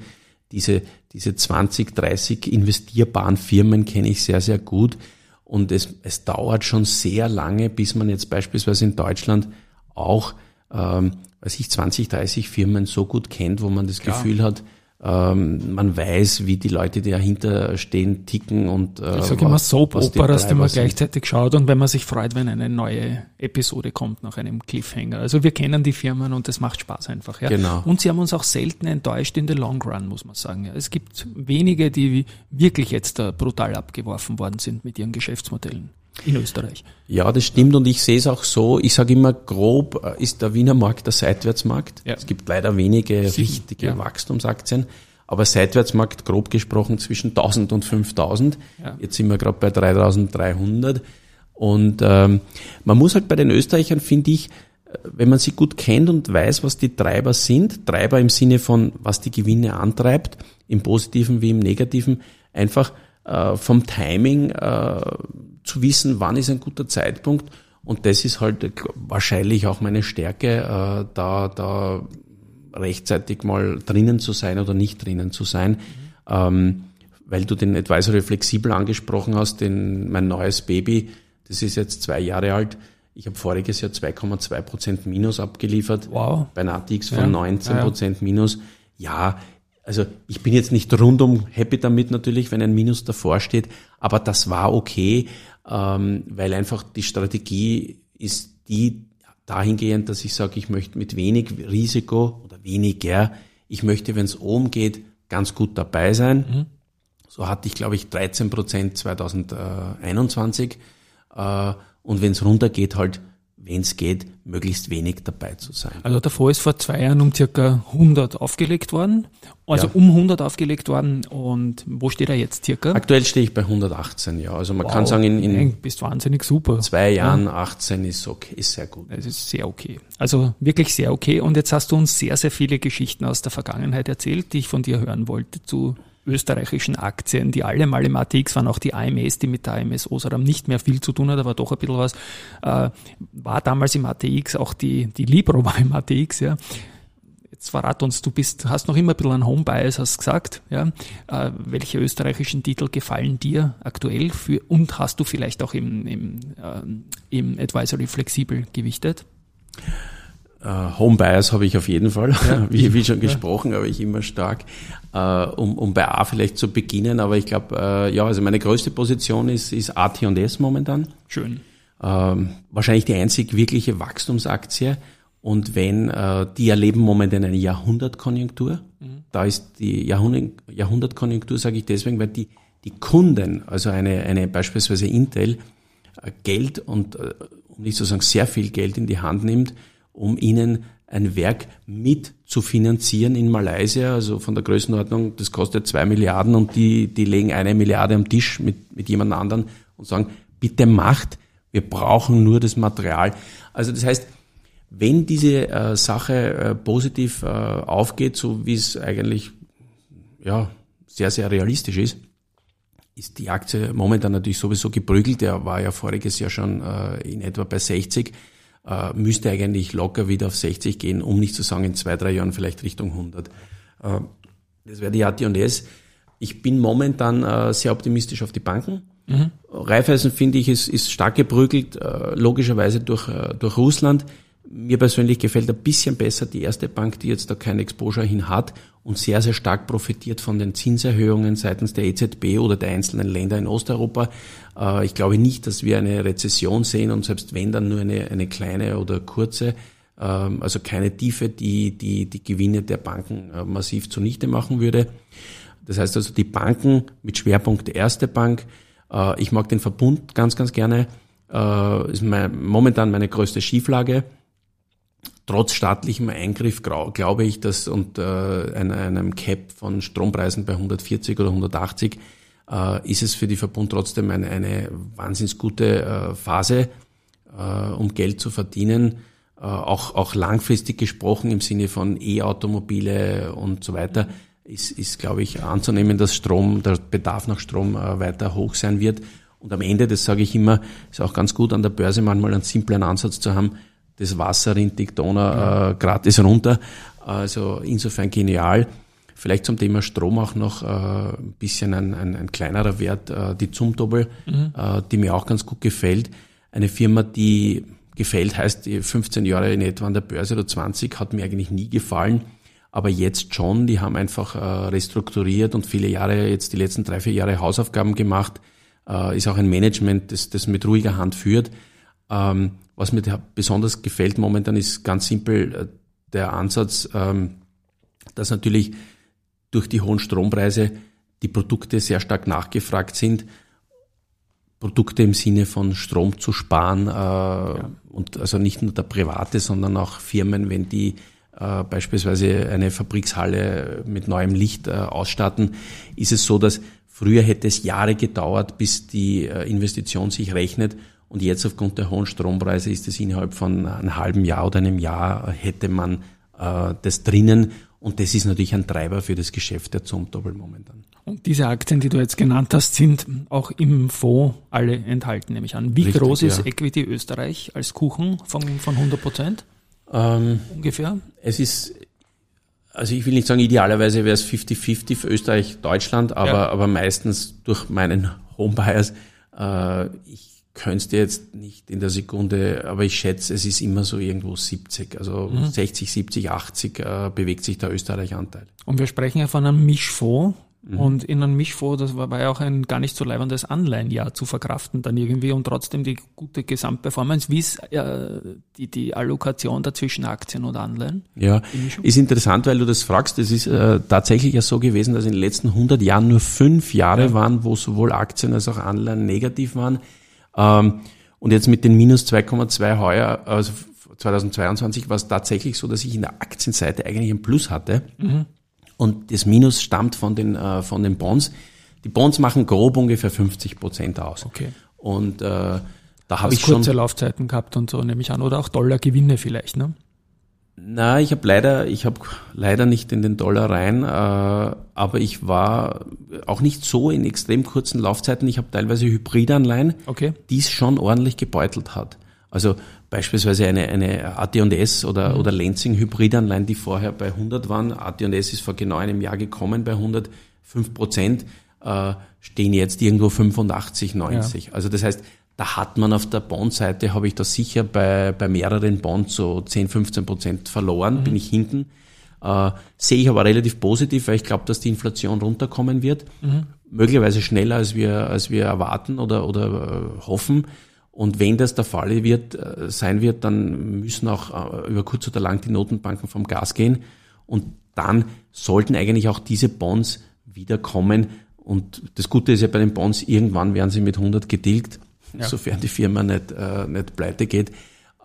Diese, diese 20, 30 investierbaren Firmen kenne ich sehr, sehr gut. Und es, es dauert schon sehr lange, bis man jetzt beispielsweise in Deutschland auch, ähm, weiß ich, 20, 30 Firmen so gut kennt, wo man das Klar. Gefühl hat, ähm, man weiß, wie die Leute, die dahinter stehen, ticken und äh, Ich sage immer Soap-Operas, die man gleichzeitig schaut und wenn man sich freut, wenn eine neue Episode kommt nach einem Cliffhanger. Also wir kennen die Firmen und es macht Spaß einfach. Ja? Genau. Und sie haben uns auch selten enttäuscht in the long run, muss man sagen. Ja? Es gibt wenige, die wirklich jetzt da brutal abgeworfen worden sind mit ihren Geschäftsmodellen in Österreich. Ja, das stimmt und ich sehe es auch so. Ich sage immer, grob äh, ist der Wiener Markt der Seitwärtsmarkt. Ja. Es gibt leider wenige Sieben, richtige ja. Wachstumsaktien, aber Seitwärtsmarkt grob gesprochen zwischen 1000 und 5000. Ja. Jetzt sind wir gerade bei 3300 und ähm, man muss halt bei den Österreichern, finde ich, äh, wenn man sie gut kennt und weiß, was die Treiber sind, Treiber im Sinne von, was die Gewinne antreibt, im positiven wie im negativen, einfach äh, vom Timing äh, zu wissen, wann ist ein guter Zeitpunkt. Und das ist halt wahrscheinlich auch meine Stärke, äh, da, da rechtzeitig mal drinnen zu sein oder nicht drinnen zu sein. Mhm. Ähm, weil du den Advisory flexibel angesprochen hast, den, mein neues Baby, das ist jetzt zwei Jahre alt. Ich habe voriges Jahr 2,2 Prozent Minus abgeliefert. Wow. Bei Natix von ja. 19 Prozent ja. Minus. Ja, also ich bin jetzt nicht rundum happy damit natürlich, wenn ein Minus davor steht, aber das war okay, ähm, weil einfach die Strategie ist die dahingehend, dass ich sage, ich möchte mit wenig Risiko oder weniger, ich möchte, wenn es oben geht, ganz gut dabei sein. Mhm. So hatte ich, glaube ich, 13 Prozent 2021. Äh, und wenn es runtergeht, halt wenn es geht, möglichst wenig dabei zu sein. Also der Fonds ist vor zwei Jahren um circa 100 aufgelegt worden, also ja. um 100 aufgelegt worden und wo steht er jetzt circa? Aktuell stehe ich bei 118, ja. Also man wow. kann sagen, in, in bist wahnsinnig super. zwei Jahren ja. 18 ist okay, ist sehr gut. Es ist sehr okay. Also wirklich sehr okay. Und jetzt hast du uns sehr, sehr viele Geschichten aus der Vergangenheit erzählt, die ich von dir hören wollte zu österreichischen Aktien, die alle mal im ATX waren, auch die AMS, die mit der AMS Osram nicht mehr viel zu tun hat, aber doch ein bisschen was, äh, war damals im ATX, auch die, die Libro war im ATX, ja. Jetzt verrat uns, du bist, hast noch immer ein bisschen einen Home Bias, hast gesagt, ja. Äh, welche österreichischen Titel gefallen dir aktuell für, und hast du vielleicht auch im, im, äh, im Advisory flexibel gewichtet? Uh, Home Bias habe ich auf jeden Fall, ja. wie, wie schon gesprochen, ja. aber ich immer stark, uh, um, um bei A vielleicht zu beginnen. Aber ich glaube, uh, ja, also meine größte Position ist, ist AT&S momentan. Schön. Ähm, wahrscheinlich die einzig wirkliche Wachstumsaktie. Und wenn, die erleben momentan eine Jahrhundertkonjunktur. Mhm. Da ist die Jahrhundert, Jahrhundertkonjunktur, sage ich deswegen, weil die, die Kunden, also eine, eine beispielsweise Intel, Geld und, um nicht zu sagen sehr viel Geld in die Hand nimmt, um ihnen ein Werk mit zu finanzieren in Malaysia, also von der Größenordnung, das kostet zwei Milliarden und die, die legen eine Milliarde am Tisch mit, mit jemand anderen und sagen, bitte macht, wir brauchen nur das Material. Also das heißt, wenn diese äh, Sache äh, positiv äh, aufgeht, so wie es eigentlich ja, sehr, sehr realistisch ist, ist die Aktie momentan natürlich sowieso geprügelt. Der war ja voriges Jahr schon äh, in etwa bei 60 äh, müsste eigentlich locker wieder auf 60 gehen, um nicht zu sagen in zwei, drei Jahren vielleicht Richtung 100. Äh, das wäre die AT&S. Ich bin momentan äh, sehr optimistisch auf die Banken. Mhm. Raiffeisen finde ich ist, ist stark geprügelt, äh, logischerweise durch, äh, durch Russland. Mir persönlich gefällt ein bisschen besser die erste Bank, die jetzt da kein Exposure hin hat und sehr, sehr stark profitiert von den Zinserhöhungen seitens der EZB oder der einzelnen Länder in Osteuropa. Äh, ich glaube nicht, dass wir eine Rezession sehen und selbst wenn dann nur eine, eine kleine oder kurze, ähm, also keine Tiefe, die, die die Gewinne der Banken äh, massiv zunichte machen würde. Das heißt also die Banken mit Schwerpunkt erste Bank. Äh, ich mag den Verbund ganz, ganz gerne. Ist mein, momentan meine größte Schieflage trotz staatlichem Eingriff glaube ich, dass unter einem Cap von Strompreisen bei 140 oder 180 äh, ist es für die Verbund trotzdem eine, eine wahnsinnig gute äh, Phase, äh, um Geld zu verdienen. auch, auch langfristig gesprochen im Sinne von E-Automobile und so weiter ist, ist, glaube ich, anzunehmen, dass Strom, der Bedarf nach Strom weiter hoch sein wird. Und am Ende, das sage ich immer, ist auch ganz gut an der Börse manchmal einen simplen Ansatz zu haben, das Wasser rinnt die Donau äh, gratis runter. Also insofern genial. Vielleicht zum Thema Strom auch noch äh, ein bisschen ein, ein, ein kleinerer Wert, äh, die Zumtobel, mhm. äh, die mir auch ganz gut gefällt. Eine Firma, die gefällt, heißt 15 Jahre in etwa an der Börse oder 20, hat mir eigentlich nie gefallen. Aber jetzt schon, die haben einfach äh, restrukturiert und viele Jahre, jetzt die letzten drei, vier Jahre Hausaufgaben gemacht. Äh, ist auch ein Management, das, das mit ruhiger Hand führt. Ähm, was mir besonders gefällt momentan ist ganz simpel äh, der Ansatz, ähm, dass natürlich durch die hohen Strompreise die Produkte sehr stark nachgefragt sind. Produkte im Sinne von Strom zu sparen äh, ja. und also nicht nur der Private, sondern auch Firmen, wenn die äh, beispielsweise eine Fabrikshalle mit neuem Licht ausstatten, ist es so, dass früher hätte es Jahre gedauert, bis die Investition sich rechnet und jetzt aufgrund der hohen Strompreise ist es innerhalb von einem halben Jahr oder einem Jahr hätte man äh, das drinnen. Und das ist natürlich ein Treiber für das Geschäft der Zumtobel momentan. Und diese Aktien, die du jetzt genannt hast, sind auch im Fonds alle enthalten, nehme ich an. Wie Richtig, groß ist ja. Equity Österreich als Kuchen von, von 100 Prozent? Ähm, Ungefähr? Es ist Also ich will nicht sagen, idealerweise wäre es 50-50 für Österreich, Deutschland, aber, ja. aber meistens durch meinen Homebias. Äh, ich könnte es dir jetzt nicht in der Sekunde, aber ich schätze, es ist immer so irgendwo 70, also mhm. 60, 70, 80 äh, bewegt sich der Österreich-Anteil. Und wir sprechen ja von einem Mischfonds. Mhm. Und in einem Mischfonds, das war, war ja auch ein gar nicht so leibendes Anleihenjahr zu verkraften dann irgendwie und trotzdem die gute Gesamtperformance. Wie ist äh, die, die Allokation dazwischen Aktien und Anleihen? Ja, ist interessant, weil du das fragst. Es ist äh, tatsächlich ja so gewesen, dass in den letzten 100 Jahren nur fünf Jahre ja. waren, wo sowohl Aktien als auch Anleihen negativ waren. Ähm, und jetzt mit den minus 2,2 heuer, also 2022 war es tatsächlich so, dass ich in der Aktienseite eigentlich ein Plus hatte. Mhm. Und das Minus stammt von den, äh, von den Bonds. Die Bonds machen grob ungefähr 50 Prozent aus. Okay. Und äh, da habe ich kurze schon kurze Laufzeiten gehabt und so nehme ich an oder auch Dollargewinne vielleicht, ne? Na, ich habe leider, ich habe leider nicht in den Dollar rein, äh, aber ich war auch nicht so in extrem kurzen Laufzeiten. Ich habe teilweise Hybridanleihen, okay. die es schon ordentlich gebeutelt hat. Also beispielsweise eine, eine AT&S oder, mhm. oder Lansing Hybridanleihen, die vorher bei 100 waren. AT&S ist vor genau einem Jahr gekommen bei 105 Prozent, äh, stehen jetzt irgendwo 85, 90. Ja. Also das heißt, da hat man auf der Bond-Seite, habe ich da sicher bei, bei mehreren Bonds so 10, 15 Prozent verloren, mhm. bin ich hinten. Äh, sehe ich aber relativ positiv, weil ich glaube, dass die Inflation runterkommen wird. Mhm. Möglicherweise schneller, als wir, als wir erwarten oder, oder äh, hoffen. Und wenn das der Fall wird, äh, sein wird, dann müssen auch äh, über kurz oder lang die Notenbanken vom Gas gehen. Und dann sollten eigentlich auch diese Bonds wiederkommen. Und das Gute ist ja bei den Bonds, irgendwann werden sie mit 100 getilgt ja. sofern die Firma nicht, äh, nicht pleite geht.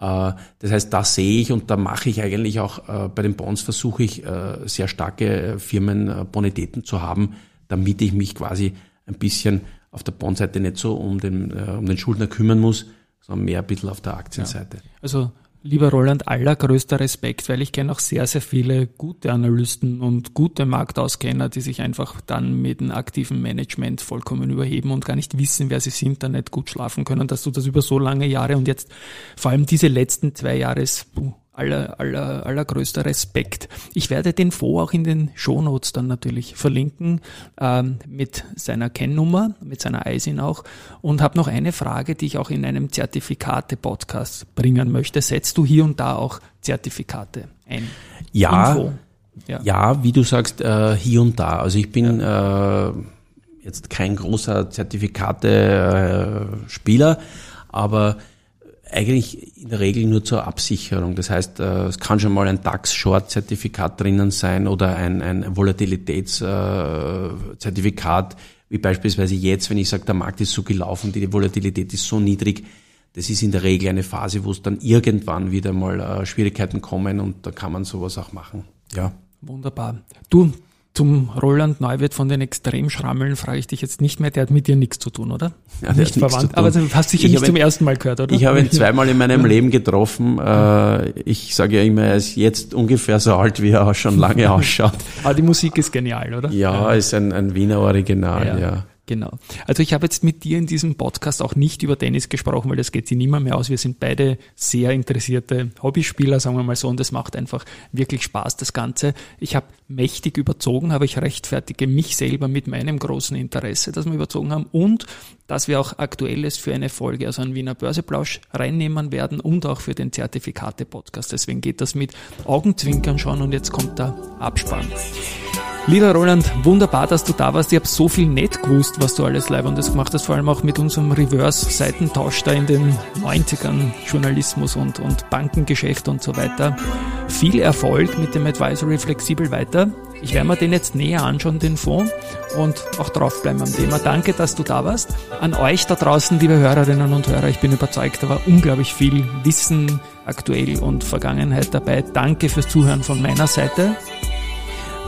Äh, das heißt, da sehe ich und da mache ich eigentlich auch äh, bei den Bonds versuche ich äh, sehr starke Firmenbonitäten zu haben, damit ich mich quasi ein bisschen auf der Bondseite nicht so um den, um den Schuldner kümmern muss, sondern mehr ein bisschen auf der Aktienseite. Ja. Also Lieber Roland, allergrößter Respekt, weil ich kenne auch sehr, sehr viele gute Analysten und gute Marktauskenner, die sich einfach dann mit dem aktiven Management vollkommen überheben und gar nicht wissen, wer sie sind, dann nicht gut schlafen können, dass du das über so lange Jahre und jetzt vor allem diese letzten zwei Jahre aller, aller, allergrößter Respekt. Ich werde den Fonds auch in den Shownotes dann natürlich verlinken, ähm, mit seiner Kennnummer, mit seiner ISIN auch. Und habe noch eine Frage, die ich auch in einem Zertifikate-Podcast bringen möchte. Setzt du hier und da auch Zertifikate ein? Ja, ja. ja, wie du sagst, äh, hier und da. Also ich bin ja. äh, jetzt kein großer Zertifikate-Spieler, aber eigentlich in der Regel nur zur Absicherung. Das heißt, äh, es kann schon mal ein DAX-Short-Zertifikat drinnen sein oder ein, ein Volatilitätszertifikat, wie beispielsweise jetzt, wenn ich sage, der Markt ist so gelaufen, die Volatilität ist so niedrig. Das ist in der Regel eine Phase, wo es dann irgendwann wieder mal äh, Schwierigkeiten kommen und da kann man sowas auch machen. Ja. Wunderbar. Du, zum Roland Neuwirth von den Extremschrammeln frage ich dich jetzt nicht mehr, der hat mit dir nichts zu tun, oder? Ja, nicht verwandt, aber du hast sicher ich nicht zum ersten Mal gehört, oder? Ich habe ihn zweimal in meinem Leben getroffen. Äh, ich sage ja immer, er ist jetzt ungefähr so alt, wie er auch schon lange ausschaut. aber die Musik ist genial, oder? Ja, ist ein, ein Wiener Original, ja. ja. Genau. Also ich habe jetzt mit dir in diesem Podcast auch nicht über Tennis gesprochen, weil das geht sich niemand mehr aus. Wir sind beide sehr interessierte Hobbyspieler, sagen wir mal so, und das macht einfach wirklich Spaß, das Ganze. Ich habe mächtig überzogen, aber ich rechtfertige mich selber mit meinem großen Interesse, dass wir überzogen haben und dass wir auch Aktuelles für eine Folge, also einen Wiener Börseplausch reinnehmen werden und auch für den Zertifikate-Podcast. Deswegen geht das mit Augenzwinkern schon und jetzt kommt der Abspann. Lieber Roland, wunderbar, dass du da warst. Ich habe so viel nett gewusst, was du alles Leibendes gemacht hast, vor allem auch mit unserem Reverse-Seitentausch da in den 90ern, Journalismus und, und Bankengeschäft und so weiter. Viel Erfolg mit dem Advisory flexibel weiter. Ich werde mir den jetzt näher anschauen, den Fonds, und auch draufbleiben am Thema. Danke, dass du da warst. An euch da draußen, liebe Hörerinnen und Hörer, ich bin überzeugt, da war unglaublich viel Wissen aktuell und Vergangenheit dabei. Danke fürs Zuhören von meiner Seite.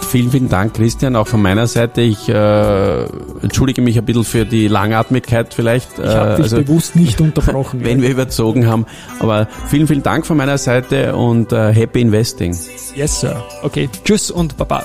Vielen, vielen Dank, Christian, auch von meiner Seite. Ich äh, entschuldige mich ein bisschen für die Langatmigkeit vielleicht. Ich habe dich also, bewusst nicht unterbrochen. wenn wir überzogen haben. Aber vielen, vielen Dank von meiner Seite und äh, happy investing. Yes, sir. Okay, tschüss und baba.